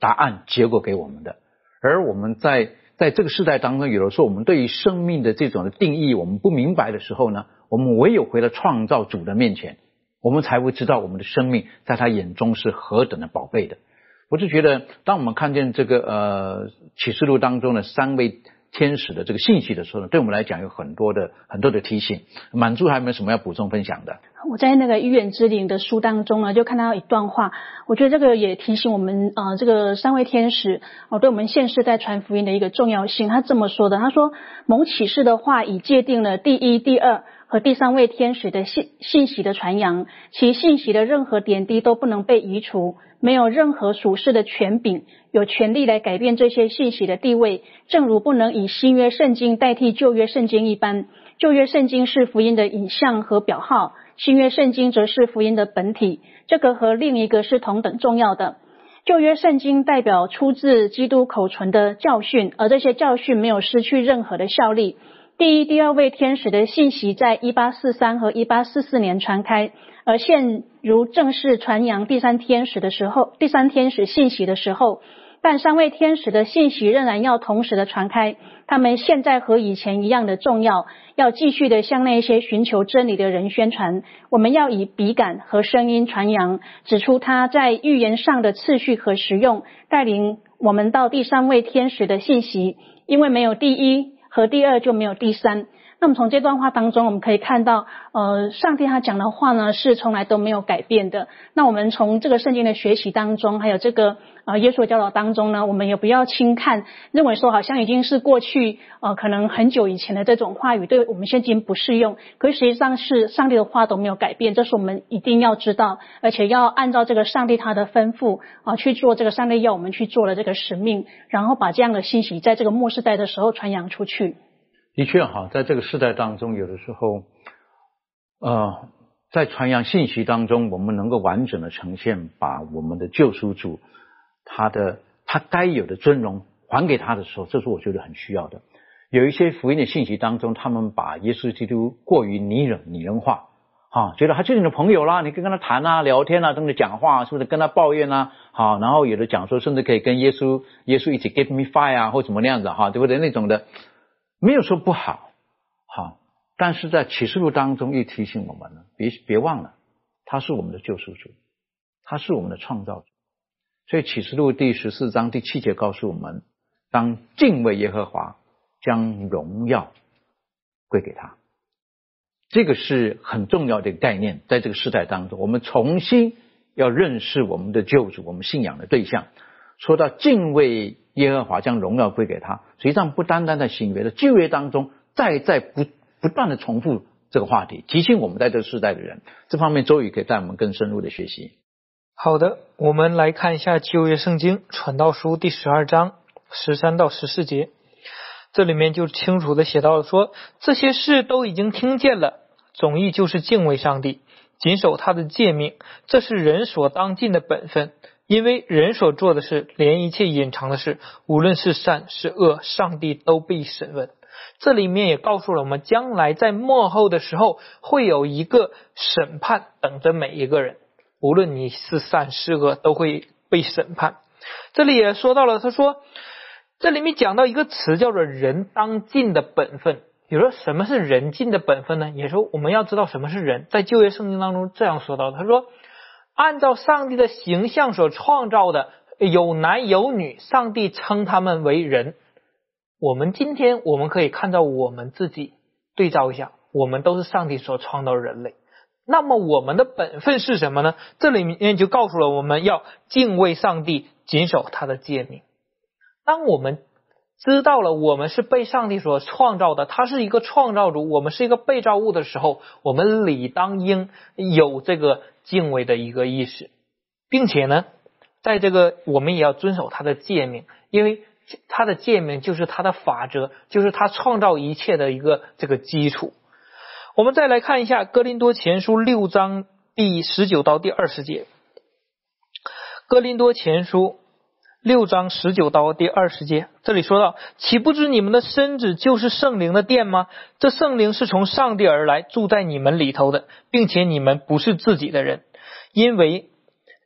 答案结果给我们的，而我们在在这个时代当中，有的时候我们对于生命的这种的定义我们不明白的时候呢？我们唯有回到创造主的面前，我们才会知道我们的生命在他眼中是何等的宝贝的。我就觉得，当我们看见这个呃启示录当中的三位天使的这个信息的时候呢，对我们来讲有很多的很多的提醒。满足还有没有什么要补充分享的？我在那个预言之灵的书当中呢，就看到一段话，我觉得这个也提醒我们啊，这个三位天使哦，对我们现世在传福音的一个重要性。他这么说的，他说：“蒙启示的话已界定了第一、第二。”和第三位天使的信信息的传扬，其信息的任何点滴都不能被移除，没有任何属世的权柄有权利来改变这些信息的地位，正如不能以新约圣经代替旧约圣经一般。旧约圣经是福音的影像和表号，新约圣经则是福音的本体。这个和另一个是同等重要的。旧约圣经代表出自基督口唇的教训，而这些教训没有失去任何的效力。第一、第二位天使的信息在一八四三和一八四四年传开，而现如正式传扬第三天使的时候，第三天使信息的时候，但三位天使的信息仍然要同时的传开。他们现在和以前一样的重要，要继续的向那些寻求真理的人宣传。我们要以笔杆和声音传扬，指出他在预言上的次序和实用，带领我们到第三位天使的信息，因为没有第一。和第二就没有第三，那么从这段话当中，我们可以看到，呃，上帝他讲的话呢，是从来都没有改变的。那我们从这个圣经的学习当中，还有这个呃耶稣教导当中呢，我们也不要轻看，认为说好像已经是过去呃可能很久以前的这种话语，对我们现今不适用。可是实际上是上帝的话都没有改变，这是我们一定要知道，而且要按照这个上帝他的吩咐啊去做这个上帝要我们去做的这个使命，然后把这样的信息在这个末世代的时候传扬出去。的确哈，在这个时代当中，有的时候，呃，在传扬信息当中，我们能够完整的呈现，把我们的救赎主他的他该有的尊荣还给他的时候，这是我觉得很需要的。有一些福音的信息当中，他们把耶稣基督过于拟人拟人化，哈，觉得他就是你的朋友啦，你可以跟他谈啊、聊天啊，跟他讲话，是不是跟他抱怨啊？好，然后有的讲说，甚至可以跟耶稣耶稣一起 give me fire 啊，或怎么那样子哈，对不对？那种的。没有说不好，好，但是在启示录当中又提醒我们了，别别忘了，他是我们的救赎主，他是我们的创造主，所以启示录第十四章第七节告诉我们，当敬畏耶和华，将荣耀归给他，这个是很重要的一个概念，在这个时代当中，我们重新要认识我们的救主，我们信仰的对象。说到敬畏耶和华，将荣耀归给他，实际上不单单在新约的旧约当中，再再不不断的重复这个话题，提醒我们在这个时代的人，这方面周宇可以带我们更深入的学习。好的，我们来看一下旧约圣经传道书第十二章十三到十四节，这里面就清楚的写到了说，这些事都已经听见了，总意就是敬畏上帝，谨守他的诫命，这是人所当尽的本分。因为人所做的事，连一切隐藏的事，无论是善是恶，上帝都必审问。这里面也告诉了我们，将来在末后的时候，会有一个审判等着每一个人，无论你是善是恶，都会被审判。这里也说到了，他说，这里面讲到一个词叫做“人当尽的本分”。比如说，什么是人尽的本分呢？也说我们要知道什么是人，在旧约圣经当中这样说到，他说。按照上帝的形象所创造的有男有女，上帝称他们为人。我们今天我们可以看到我们自己对照一下，我们都是上帝所创造人类。那么我们的本分是什么呢？这里面就告诉了我们要敬畏上帝，谨守他的诫命。当我们知道了我们是被上帝所创造的，他是一个创造主，我们是一个被造物的时候，我们理当应有这个敬畏的一个意识，并且呢，在这个我们也要遵守他的诫命，因为他的诫命就是他的法则，就是他创造一切的一个这个基础。我们再来看一下《哥林多前书》六章第十九到第二十节，《哥林多前书》。六章十九到第二十节，这里说到：岂不知你们的身子就是圣灵的殿吗？这圣灵是从上帝而来，住在你们里头的，并且你们不是自己的人，因为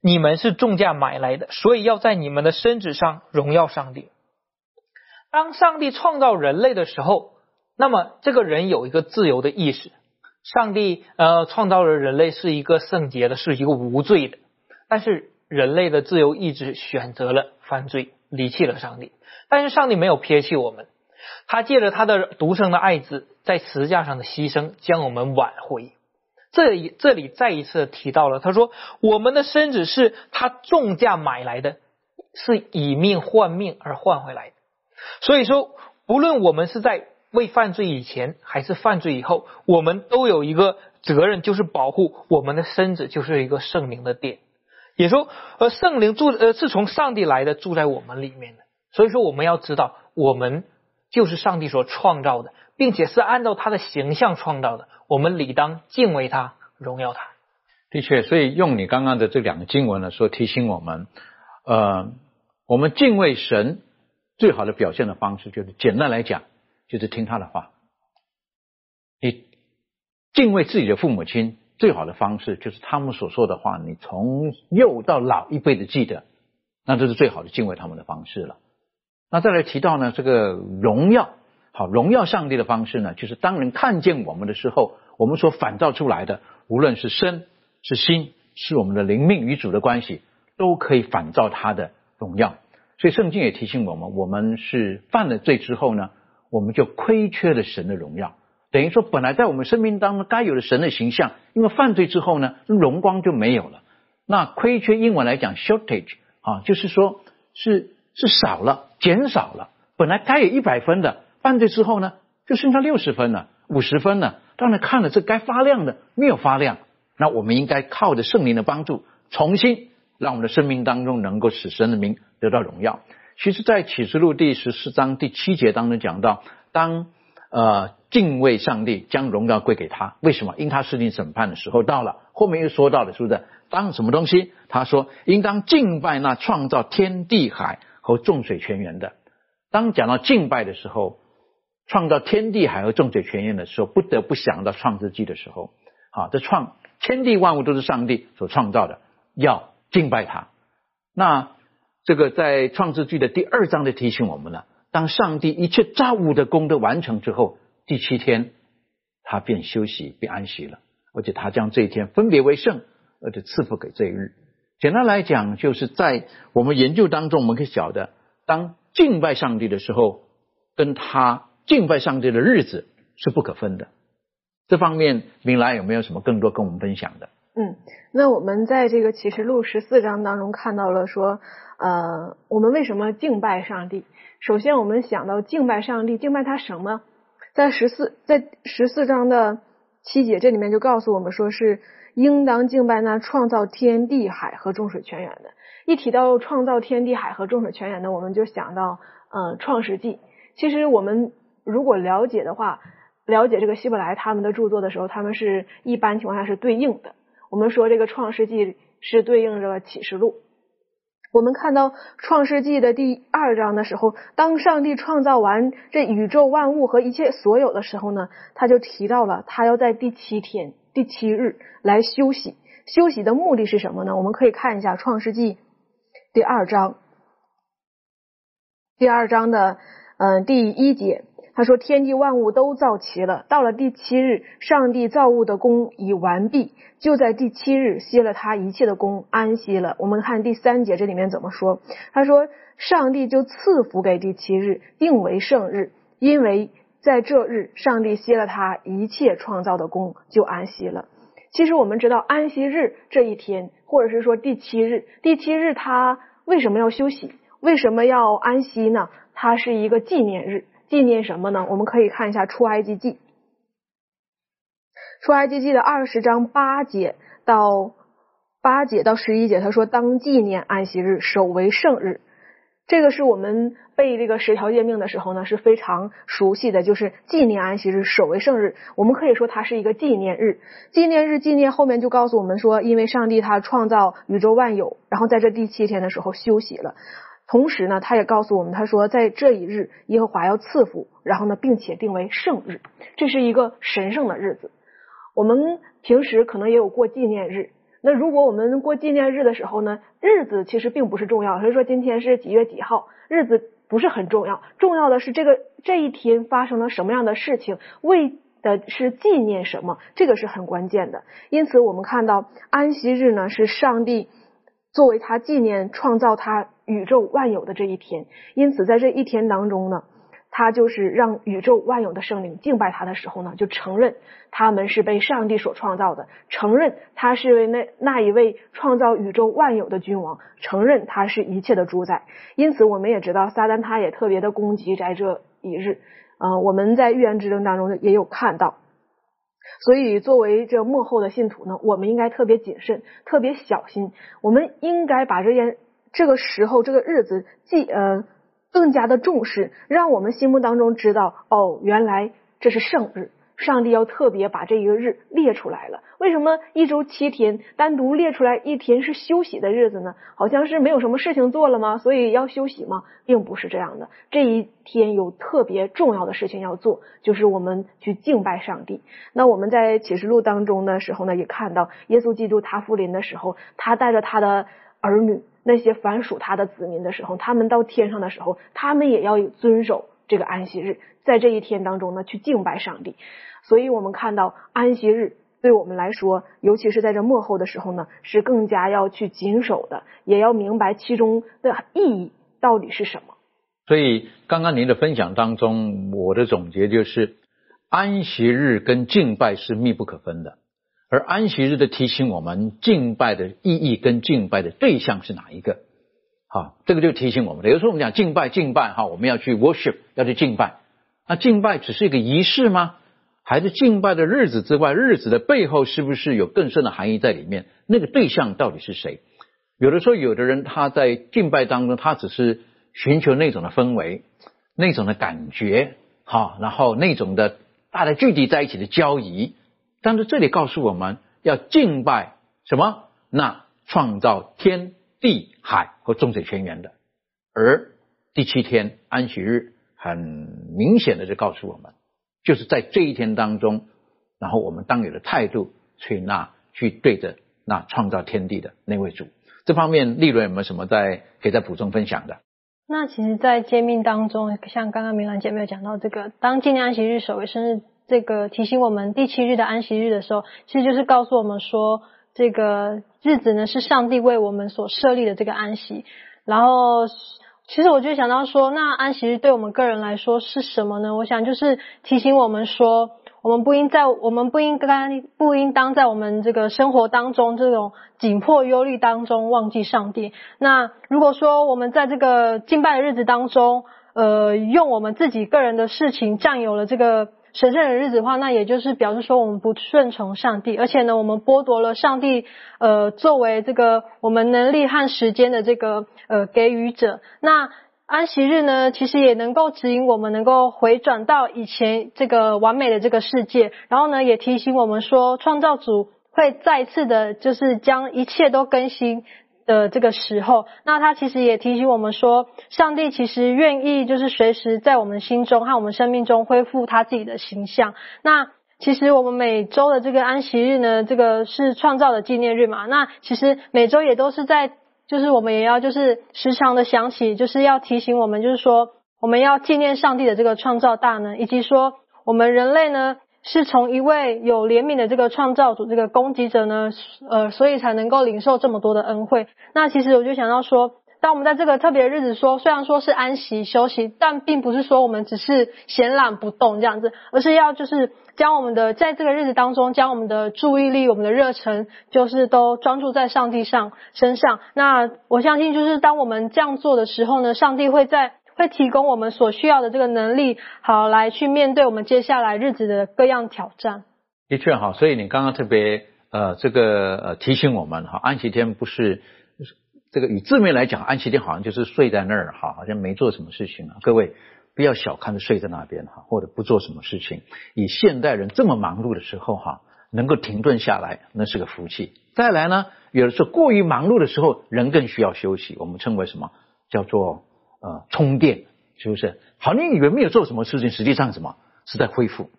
你们是重价买来的，所以要在你们的身子上荣耀上帝。当上帝创造人类的时候，那么这个人有一个自由的意识。上帝呃创造了人类是一个圣洁的，是一个无罪的，但是。人类的自由意志选择了犯罪，离弃了上帝。但是上帝没有撇弃我们，他借着他的独生的爱子在十字架上的牺牲，将我们挽回。这里这里再一次提到了，他说我们的身子是他重价买来的，是以命换命而换回来的。所以说，不论我们是在未犯罪以前还是犯罪以后，我们都有一个责任，就是保护我们的身子，就是一个圣灵的殿。也说，呃，圣灵住呃是从上帝来的，住在我们里面的。所以说，我们要知道，我们就是上帝所创造的，并且是按照他的形象创造的。我们理当敬畏他，荣耀他。的确，所以用你刚刚的这两个经文呢，说提醒我们，呃，我们敬畏神最好的表现的方式，就是简单来讲，就是听他的话。你敬畏自己的父母亲。最好的方式就是他们所说的话，你从幼到老一辈子记得，那这是最好的敬畏他们的方式了。那再来提到呢，这个荣耀，好荣耀上帝的方式呢，就是当人看见我们的时候，我们所反照出来的，无论是身是心，是我们的灵命与主的关系，都可以反照他的荣耀。所以圣经也提醒我们，我们是犯了罪之后呢，我们就亏缺了神的荣耀。等于说本来在我们生命当中该有的神的形象，因为犯罪之后呢，荣光就没有了。那亏缺英文来讲 shortage 啊，就是说是是少了，减少了。本来该有一百分的，犯罪之后呢，就剩下六十分了，五十分了。当然看了这该发亮的没有发亮，那我们应该靠着圣灵的帮助，重新让我们的生命当中能够使神的名得到荣耀。其实，在启示录第十四章第七节当中讲到，当呃敬畏上帝将荣耀归给他，为什么？因他事定审判的时候到了。后面又说到了，是不是？当什么东西？他说，应当敬拜那创造天地海和众水泉源的。当讲到敬拜的时候。创造天地海和众水泉源的时候，不得不想到创世纪的时候，啊，这创天地万物都是上帝所创造的，要敬拜他。那这个在创世纪的第二章的提醒我们了：当上帝一切造物的功德完成之后，第七天他便休息，便安息了，而且他将这一天分别为圣，而且赐福给这一日。简单来讲，就是在我们研究当中，我们可以晓得，当敬拜上帝的时候，跟他。敬拜上帝的日子是不可分的，这方面明来有没有什么更多跟我们分享的？嗯，那我们在这个启示录十四章当中看到了说，呃，我们为什么敬拜上帝？首先，我们想到敬拜上帝，敬拜他什么？在十四在十四章的七节这里面就告诉我们说是应当敬拜那创造天地海和众水泉源的。一提到创造天地海和众水泉源的，我们就想到嗯创世纪。其实我们。如果了解的话，了解这个希伯来他们的著作的时候，他们是一般情况下是对应的。我们说这个创世纪是对应着启示录。我们看到创世纪的第二章的时候，当上帝创造完这宇宙万物和一切所有的时候呢，他就提到了他要在第七天、第七日来休息。休息的目的是什么呢？我们可以看一下创世纪第二章，第二章的嗯第一节。他说：“天地万物都造齐了，到了第七日，上帝造物的功已完毕，就在第七日歇了他一切的功，安息了。”我们看第三节这里面怎么说？他说：“上帝就赐福给第七日，定为圣日，因为在这日，上帝歇了他一切创造的功，就安息了。”其实我们知道，安息日这一天，或者是说第七日，第七日他为什么要休息？为什么要安息呢？它是一个纪念日。纪念什么呢？我们可以看一下《出埃及记》，《出埃及记》的二十章八节到八节到十一节，他说：“当纪念安息日，守为圣日。”这个是我们背这个十条诫命的时候呢，是非常熟悉的，就是纪念安息日，守为圣日。我们可以说它是一个纪念日。纪念日，纪念后面就告诉我们说，因为上帝他创造宇宙万有，然后在这第七天的时候休息了。同时呢，他也告诉我们，他说在这一日，耶和华要赐福，然后呢，并且定为圣日，这是一个神圣的日子。我们平时可能也有过纪念日，那如果我们过纪念日的时候呢，日子其实并不是重要，所以说今天是几月几号，日子不是很重要，重要的是这个这一天发生了什么样的事情，为的是纪念什么，这个是很关键的。因此，我们看到安息日呢，是上帝作为他纪念创造他。宇宙万有的这一天，因此在这一天当中呢，他就是让宇宙万有的生灵敬拜他的时候呢，就承认他们是被上帝所创造的，承认他是为那那一位创造宇宙万有的君王，承认他是一切的主宰。因此，我们也知道撒旦他也特别的攻击在这一日。呃，我们在预言之争当中也有看到，所以作为这幕后的信徒呢，我们应该特别谨慎，特别小心。我们应该把这件。这个时候，这个日子，既呃更加的重视，让我们心目当中知道，哦，原来这是圣日，上帝要特别把这一个日列出来了。为什么一周七天单独列出来一天是休息的日子呢？好像是没有什么事情做了吗？所以要休息吗？并不是这样的，这一天有特别重要的事情要做，就是我们去敬拜上帝。那我们在启示录当中的时候呢，也看到耶稣基督他复临的时候，他带着他的儿女。那些凡属他的子民的时候，他们到天上的时候，他们也要遵守这个安息日，在这一天当中呢，去敬拜上帝。所以，我们看到安息日对我们来说，尤其是在这幕后的时候呢，是更加要去谨守的，也要明白其中的意义到底是什么。所以，刚刚您的分享当中，我的总结就是，安息日跟敬拜是密不可分的，而安息日的提醒我们敬拜的意义跟敬拜的对象是哪一个？好，这个就提醒我们的。有时候我们讲敬拜，敬拜哈，我们要去 worship，要去敬拜。那敬拜只是一个仪式吗？还是敬拜的日子之外，日子的背后是不是有更深的含义在里面？那个对象到底是谁？有的时候，有的人他在敬拜当中，他只是寻求那种的氛围，那种的感觉，好，然后那种的。大家聚集在一起的交谊，但是这里告诉我们要敬拜什么？那创造天地海和众水泉源的。而第七天安息日，很明显的就告诉我们，就是在这一天当中，然后我们当有的态度去那去对着那创造天地的那位主。这方面利润有没有什么在可以再补充分享的？那其实，在诫命当中，像刚刚明兰姐妹有讲到这个，当纪念安息日守为生日，这个提醒我们第七日的安息日的时候，其实就是告诉我们说，这个日子呢是上帝为我们所设立的这个安息。然后，其实我就想到说，那安息日对我们个人来说是什么呢？我想就是提醒我们说。我们不应在，我们不应该，不应当在我们这个生活当中这种紧迫忧虑当中忘记上帝。那如果说我们在这个敬拜的日子当中，呃，用我们自己个人的事情占有了这个神圣的日子的话，那也就是表示说我们不顺从上帝，而且呢，我们剥夺了上帝呃作为这个我们能力和时间的这个呃给予者。那安息日呢，其实也能够指引我们能够回转到以前这个完美的这个世界，然后呢，也提醒我们说，创造主会再次的，就是将一切都更新。的这个时候。那他其实也提醒我们说，上帝其实愿意就是随时在我们心中和我们生命中恢复他自己的形象。那其实我们每周的这个安息日呢，这个是创造的纪念日嘛。那其实每周也都是在。就是我们也要就是时常的想起，就是要提醒我们，就是说我们要纪念上帝的这个创造大能，以及说我们人类呢是从一位有怜悯的这个创造主这个攻击者呢，呃，所以才能够领受这么多的恩惠。那其实我就想到说，当我们在这个特别的日子说，虽然说是安息休息，但并不是说我们只是闲懒不动这样子，而是要就是。将我们的在这个日子当中，将我们的注意力、我们的热忱，就是都专注在上帝上身上。那我相信，就是当我们这样做的时候呢，上帝会在会提供我们所需要的这个能力，好来去面对我们接下来日子的各样挑战。的确好，所以你刚刚特别呃这个呃提醒我们哈，安息天不是这个以字面来讲，安息天好像就是睡在那儿哈，好像没做什么事情啊，各位。不要小看着睡在那边哈，或者不做什么事情。以现代人这么忙碌的时候哈，能够停顿下来，那是个福气。再来呢，有的时候过于忙碌的时候，人更需要休息。我们称为什么？叫做呃充电，是不是？好，你以为没有做什么事情，实际上什么是在恢复，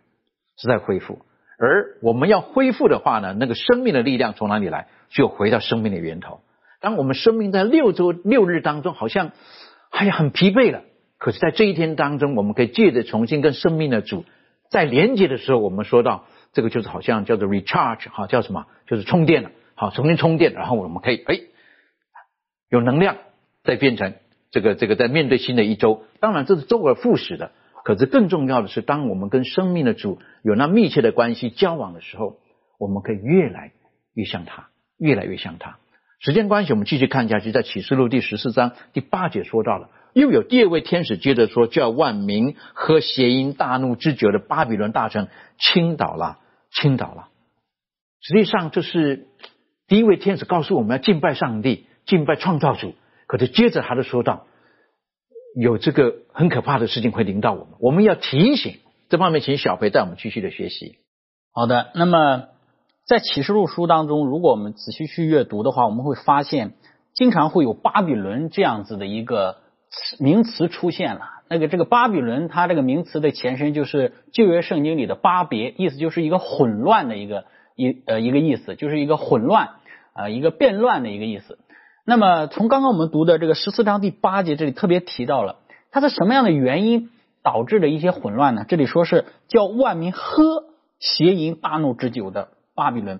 是在恢复。而我们要恢复的话呢，那个生命的力量从哪里来？就回到生命的源头。当我们生命在六周六日当中，好像哎呀很疲惫了。可是，在这一天当中，我们可以借着重新跟生命的主在连接的时候，我们说到这个就是好像叫做 recharge，哈，叫什么？就是充电了，好，重新充电，然后我们可以哎有能量，再变成这个这个在面对新的一周。当然这是周而复始的，可是更重要的是，当我们跟生命的主有那密切的关系交往的时候，我们可以越来越像他，越来越像他。时间关系，我们继续看下去，在启示录第十四章第八节说到了。又有第二位天使接着说：“叫万民喝谐音大怒之酒的巴比伦大臣倾倒了，倾倒了。”实际上，这是第一位天使告诉我们要敬拜上帝，敬拜创造主。可是接着他就说到，有这个很可怕的事情会临到我们，我们要提醒这方面，请小培带我们继续的学习。好的，那么在启示录书当中，如果我们仔细去阅读的话，我们会发现，经常会有巴比伦这样子的一个。名词出现了，那个这个巴比伦，它这个名词的前身就是旧约圣经里的巴别，意思就是一个混乱的一个一呃一个意思，就是一个混乱啊一个变乱的一个意思。那么从刚刚我们读的这个十四章第八节这里特别提到了，它是什么样的原因导致的一些混乱呢？这里说是叫万民喝邪淫大怒之酒的巴比伦。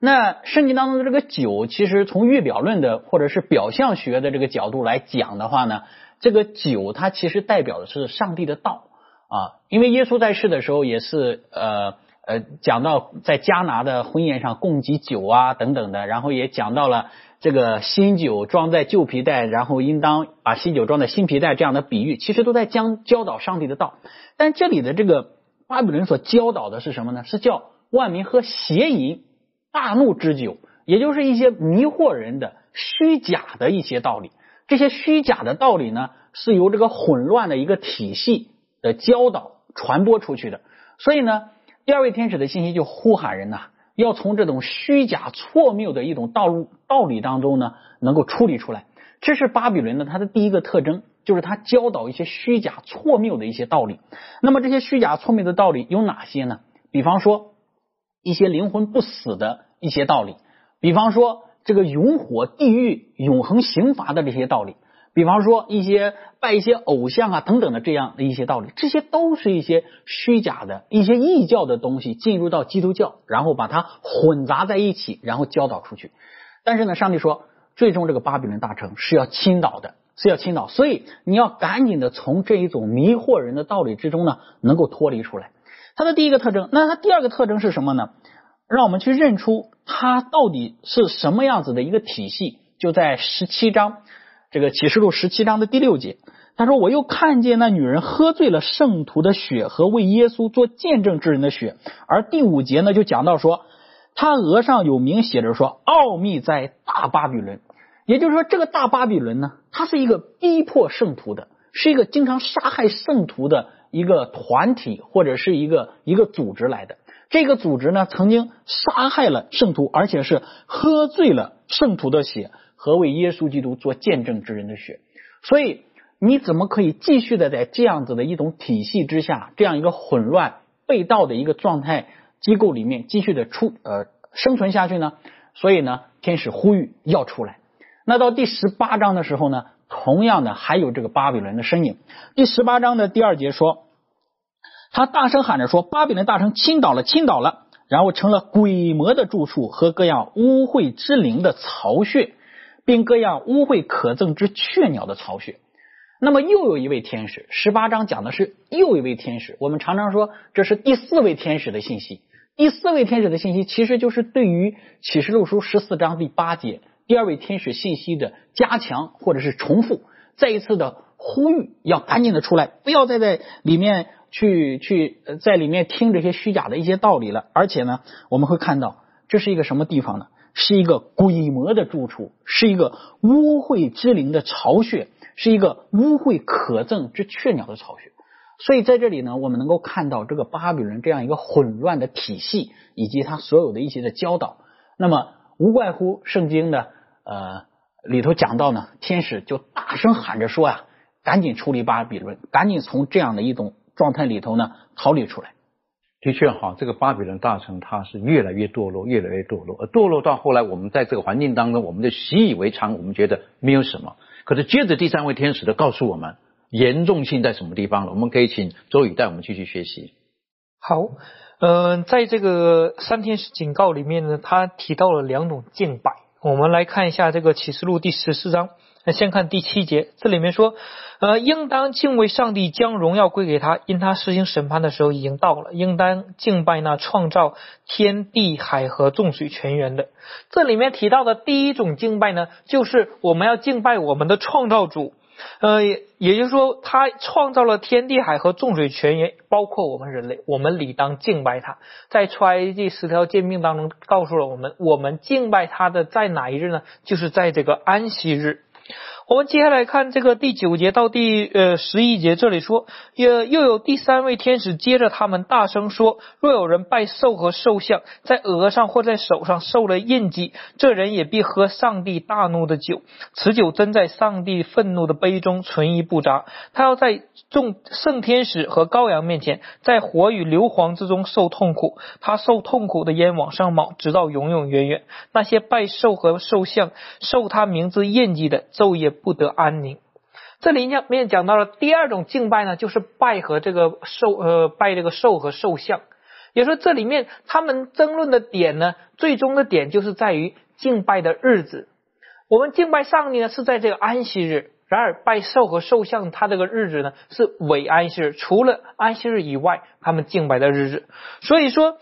那圣经当中的这个酒，其实从预表论的或者是表象学的这个角度来讲的话呢？这个酒，它其实代表的是上帝的道啊，因为耶稣在世的时候也是呃呃讲到在迦拿的婚宴上供给酒啊等等的，然后也讲到了这个新酒装在旧皮袋，然后应当把新酒装在新皮袋这样的比喻，其实都在将教导上帝的道。但这里的这个巴比伦所教导的是什么呢？是叫万民喝邪淫大怒之酒，也就是一些迷惑人的虚假的一些道理。这些虚假的道理呢，是由这个混乱的一个体系。的教导传播出去的，所以呢，第二位天使的信息就呼喊人呐，要从这种虚假错谬的一种道路道理当中呢，能够处理出来。这是巴比伦的它的第一个特征，就是他教导一些虚假错谬的一些道理。那么这些虚假错谬的道理有哪些呢？比方说一些灵魂不死的一些道理，比方说这个永火、地狱、永恒刑罚的这些道理。比方说一些拜一些偶像啊等等的这样的一些道理，这些都是一些虚假的一些异教的东西进入到基督教，然后把它混杂在一起，然后教导出去。但是呢，上帝说，最终这个巴比伦大城是要倾倒的，是要倾倒，所以你要赶紧的从这一种迷惑人的道理之中呢，能够脱离出来。它的第一个特征，那它第二个特征是什么呢？让我们去认出它到底是什么样子的一个体系，就在十七章。这个启示录十七章的第六节，他说：“我又看见那女人喝醉了圣徒的血和为耶稣做见证之人的血。”而第五节呢，就讲到说，他额上有名写着说：“奥秘在大巴比伦。”也就是说，这个大巴比伦呢，它是一个逼迫圣徒的，是一个经常杀害圣徒的一个团体或者是一个一个组织来的。这个组织呢，曾经杀害了圣徒，而且是喝醉了圣徒的血。和为耶稣基督做见证之人的血，所以你怎么可以继续的在这样子的一种体系之下，这样一个混乱被盗的一个状态机构里面继续的出呃生存下去呢？所以呢，天使呼吁要出来。那到第十八章的时候呢，同样的还有这个巴比伦的身影。第十八章的第二节说，他大声喊着说：“巴比伦大城倾倒了，倾倒了，然后成了鬼魔的住处和各样污秽之灵的巢穴。”并各样污秽可憎之雀鸟的巢穴。那么又有一位天使，十八章讲的是又一位天使。我们常常说这是第四位天使的信息。第四位天使的信息其实就是对于启示录书十四章第八节第二位天使信息的加强或者是重复，再一次的呼吁，要赶紧的出来，不要再在里面去去在里面听这些虚假的一些道理了。而且呢，我们会看到这是一个什么地方呢？是一个鬼魔的住处，是一个污秽之灵的巢穴，是一个污秽可憎之雀鸟的巢穴。所以在这里呢，我们能够看到这个巴比伦这样一个混乱的体系，以及他所有的一些的教导。那么无怪乎圣经的呃里头讲到呢，天使就大声喊着说呀：“赶紧处理巴比伦，赶紧从这样的一种状态里头呢逃离出来。”的确哈，这个巴比伦大城它是越来越堕落，越来越堕落，而堕落到后来，我们在这个环境当中，我们就习以为常，我们觉得没有什么。可是接着第三位天使的告诉我们，严重性在什么地方了？我们可以请周宇带我们继续学习。好，嗯，在这个三天使警告里面呢，他提到了两种敬拜。我们来看一下这个启示录第十四章。那先看第七节，这里面说，呃，应当敬畏上帝，将荣耀归给他，因他实行审判的时候已经到了。应当敬拜那创造天地海和众水泉源的。这里面提到的第一种敬拜呢，就是我们要敬拜我们的创造主。呃，也就是说，他创造了天地海和众水泉源，包括我们人类，我们理当敬拜他。在出埃及十条诫命当中告诉了我们，我们敬拜他的在哪一日呢？就是在这个安息日。我们接下来看这个第九节到第呃十一节，这里说，又又有第三位天使接着他们大声说：若有人拜兽和兽像，在额上或在手上受了印记，这人也必喝上帝大怒的酒，此酒真在上帝愤怒的杯中存一不杂。他要在众圣天使和羔羊面前，在火与硫磺之中受痛苦，他受痛苦的烟往上冒，直到永永远远。那些拜兽和兽像、受他名字印记的，昼夜。不得安宁。这里面讲到了第二种敬拜呢，就是拜和这个兽呃拜这个兽和兽像。也说这里面他们争论的点呢，最终的点就是在于敬拜的日子。我们敬拜上帝呢是在这个安息日。然而拜兽和兽像，它这个日子呢是伪安息日，除了安息日以外，他们敬拜的日子。所以说，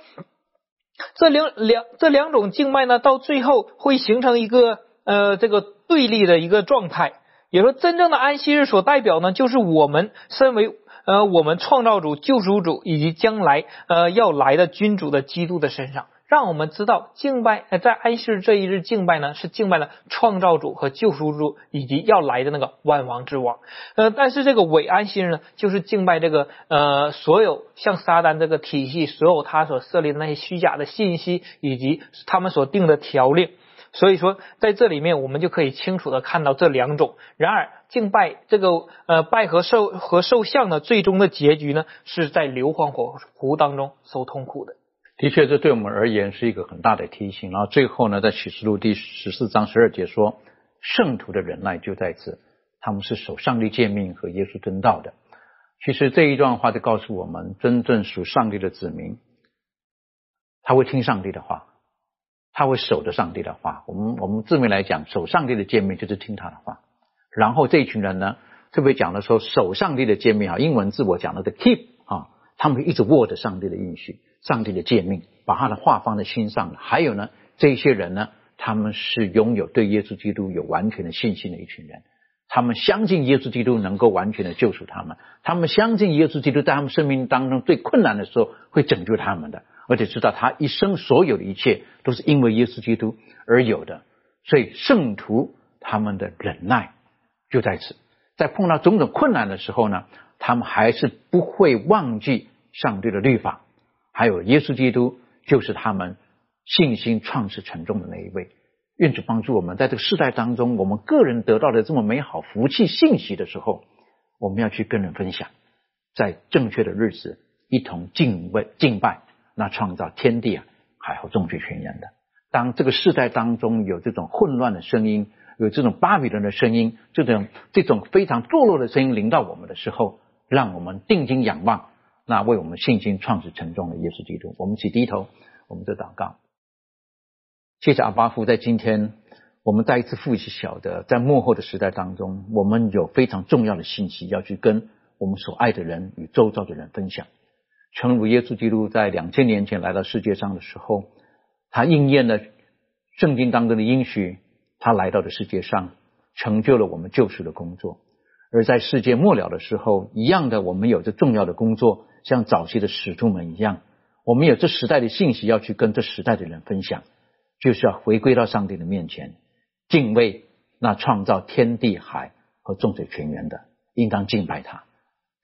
这两两这两种敬拜呢，到最后会形成一个呃这个对立的一个状态。也说，真正的安息日所代表呢，就是我们身为呃我们创造主、救赎主以及将来呃要来的君主的基督的身上。让我们知道敬拜，呃在安息日这一日敬拜呢，是敬拜了创造主和救赎主以及要来的那个万王之王。呃，但是这个伪安息日呢，就是敬拜这个呃所有像撒旦这个体系，所有他所设立的那些虚假的信息以及他们所定的条令。所以说，在这里面我们就可以清楚的看到这两种。然而，敬拜这个呃拜和受和受像的最终的结局呢，是在硫磺火湖当中受痛苦的。的确，这对我们而言是一个很大的提醒。然后最后呢，在启示录第十四章十二节说，圣徒的忍耐就在此，他们是守上帝诫命和耶稣真道的。其实这一段话就告诉我们，真正属上帝的子民，他会听上帝的话，他会守着上帝的话。我们我们字面来讲，守上帝的诫命就是听他的话。然后这一群人呢，特别讲的说，守上帝的诫命啊，英文字我讲的的 keep 啊，他们一直握着上帝的应许。上帝的诫命，把他的话放在心上。还有呢，这些人呢，他们是拥有对耶稣基督有完全的信心的一群人。他们相信耶稣基督能够完全的救赎他们，他们相信耶稣基督在他们生命当中最困难的时候会拯救他们的，而且知道他一生所有的一切都是因为耶稣基督而有的。所以圣徒他们的忍耐就在此，在碰到种种困难的时候呢，他们还是不会忘记上帝的律法。还有耶稣基督就是他们信心创始沉重的那一位，愿主帮助我们，在这个世代当中，我们个人得到的这么美好福气信息的时候，我们要去跟人分享，在正确的日子一同敬畏敬拜那创造天地啊海和众水泉源的。当这个世代当中有这种混乱的声音，有这种巴比伦的声音，这种这种非常堕落的声音临到我们的时候，让我们定睛仰望。那为我们信心创始沉重的耶稣基督，我们起低头，我们在祷告。谢谢阿巴夫，在今天我们再一次复习晓得，在幕后的时代当中，我们有非常重要的信息要去跟我们所爱的人与周遭的人分享。诚如耶稣基督在两千年前来到世界上的时候，他应验了圣经当中的应许，他来到的世界上，成就了我们救赎的工作。而在世界末了的时候，一样的，我们有着重要的工作。像早期的使徒们一样，我们有这时代的信息要去跟这时代的人分享，就是要回归到上帝的面前，敬畏那创造天地海和众水泉源的，应当敬拜他。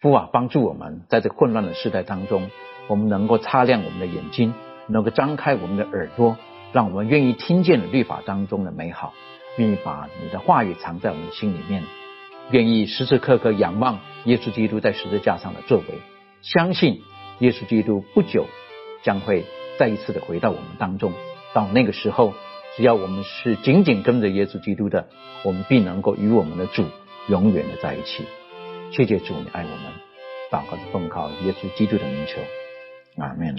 父啊，帮助我们在这混乱的时代当中，我们能够擦亮我们的眼睛，能够张开我们的耳朵，让我们愿意听见律法当中的美好，愿意把你的话语藏在我们的心里面，愿意时时刻刻仰望耶稣基督在十字架上的作为。相信耶稣基督不久将会再一次的回到我们当中。到那个时候，只要我们是紧紧跟着耶稣基督的，我们必能够与我们的主永远的在一起。谢谢主，你爱我们。祷告是奉靠耶稣基督的名求，阿门。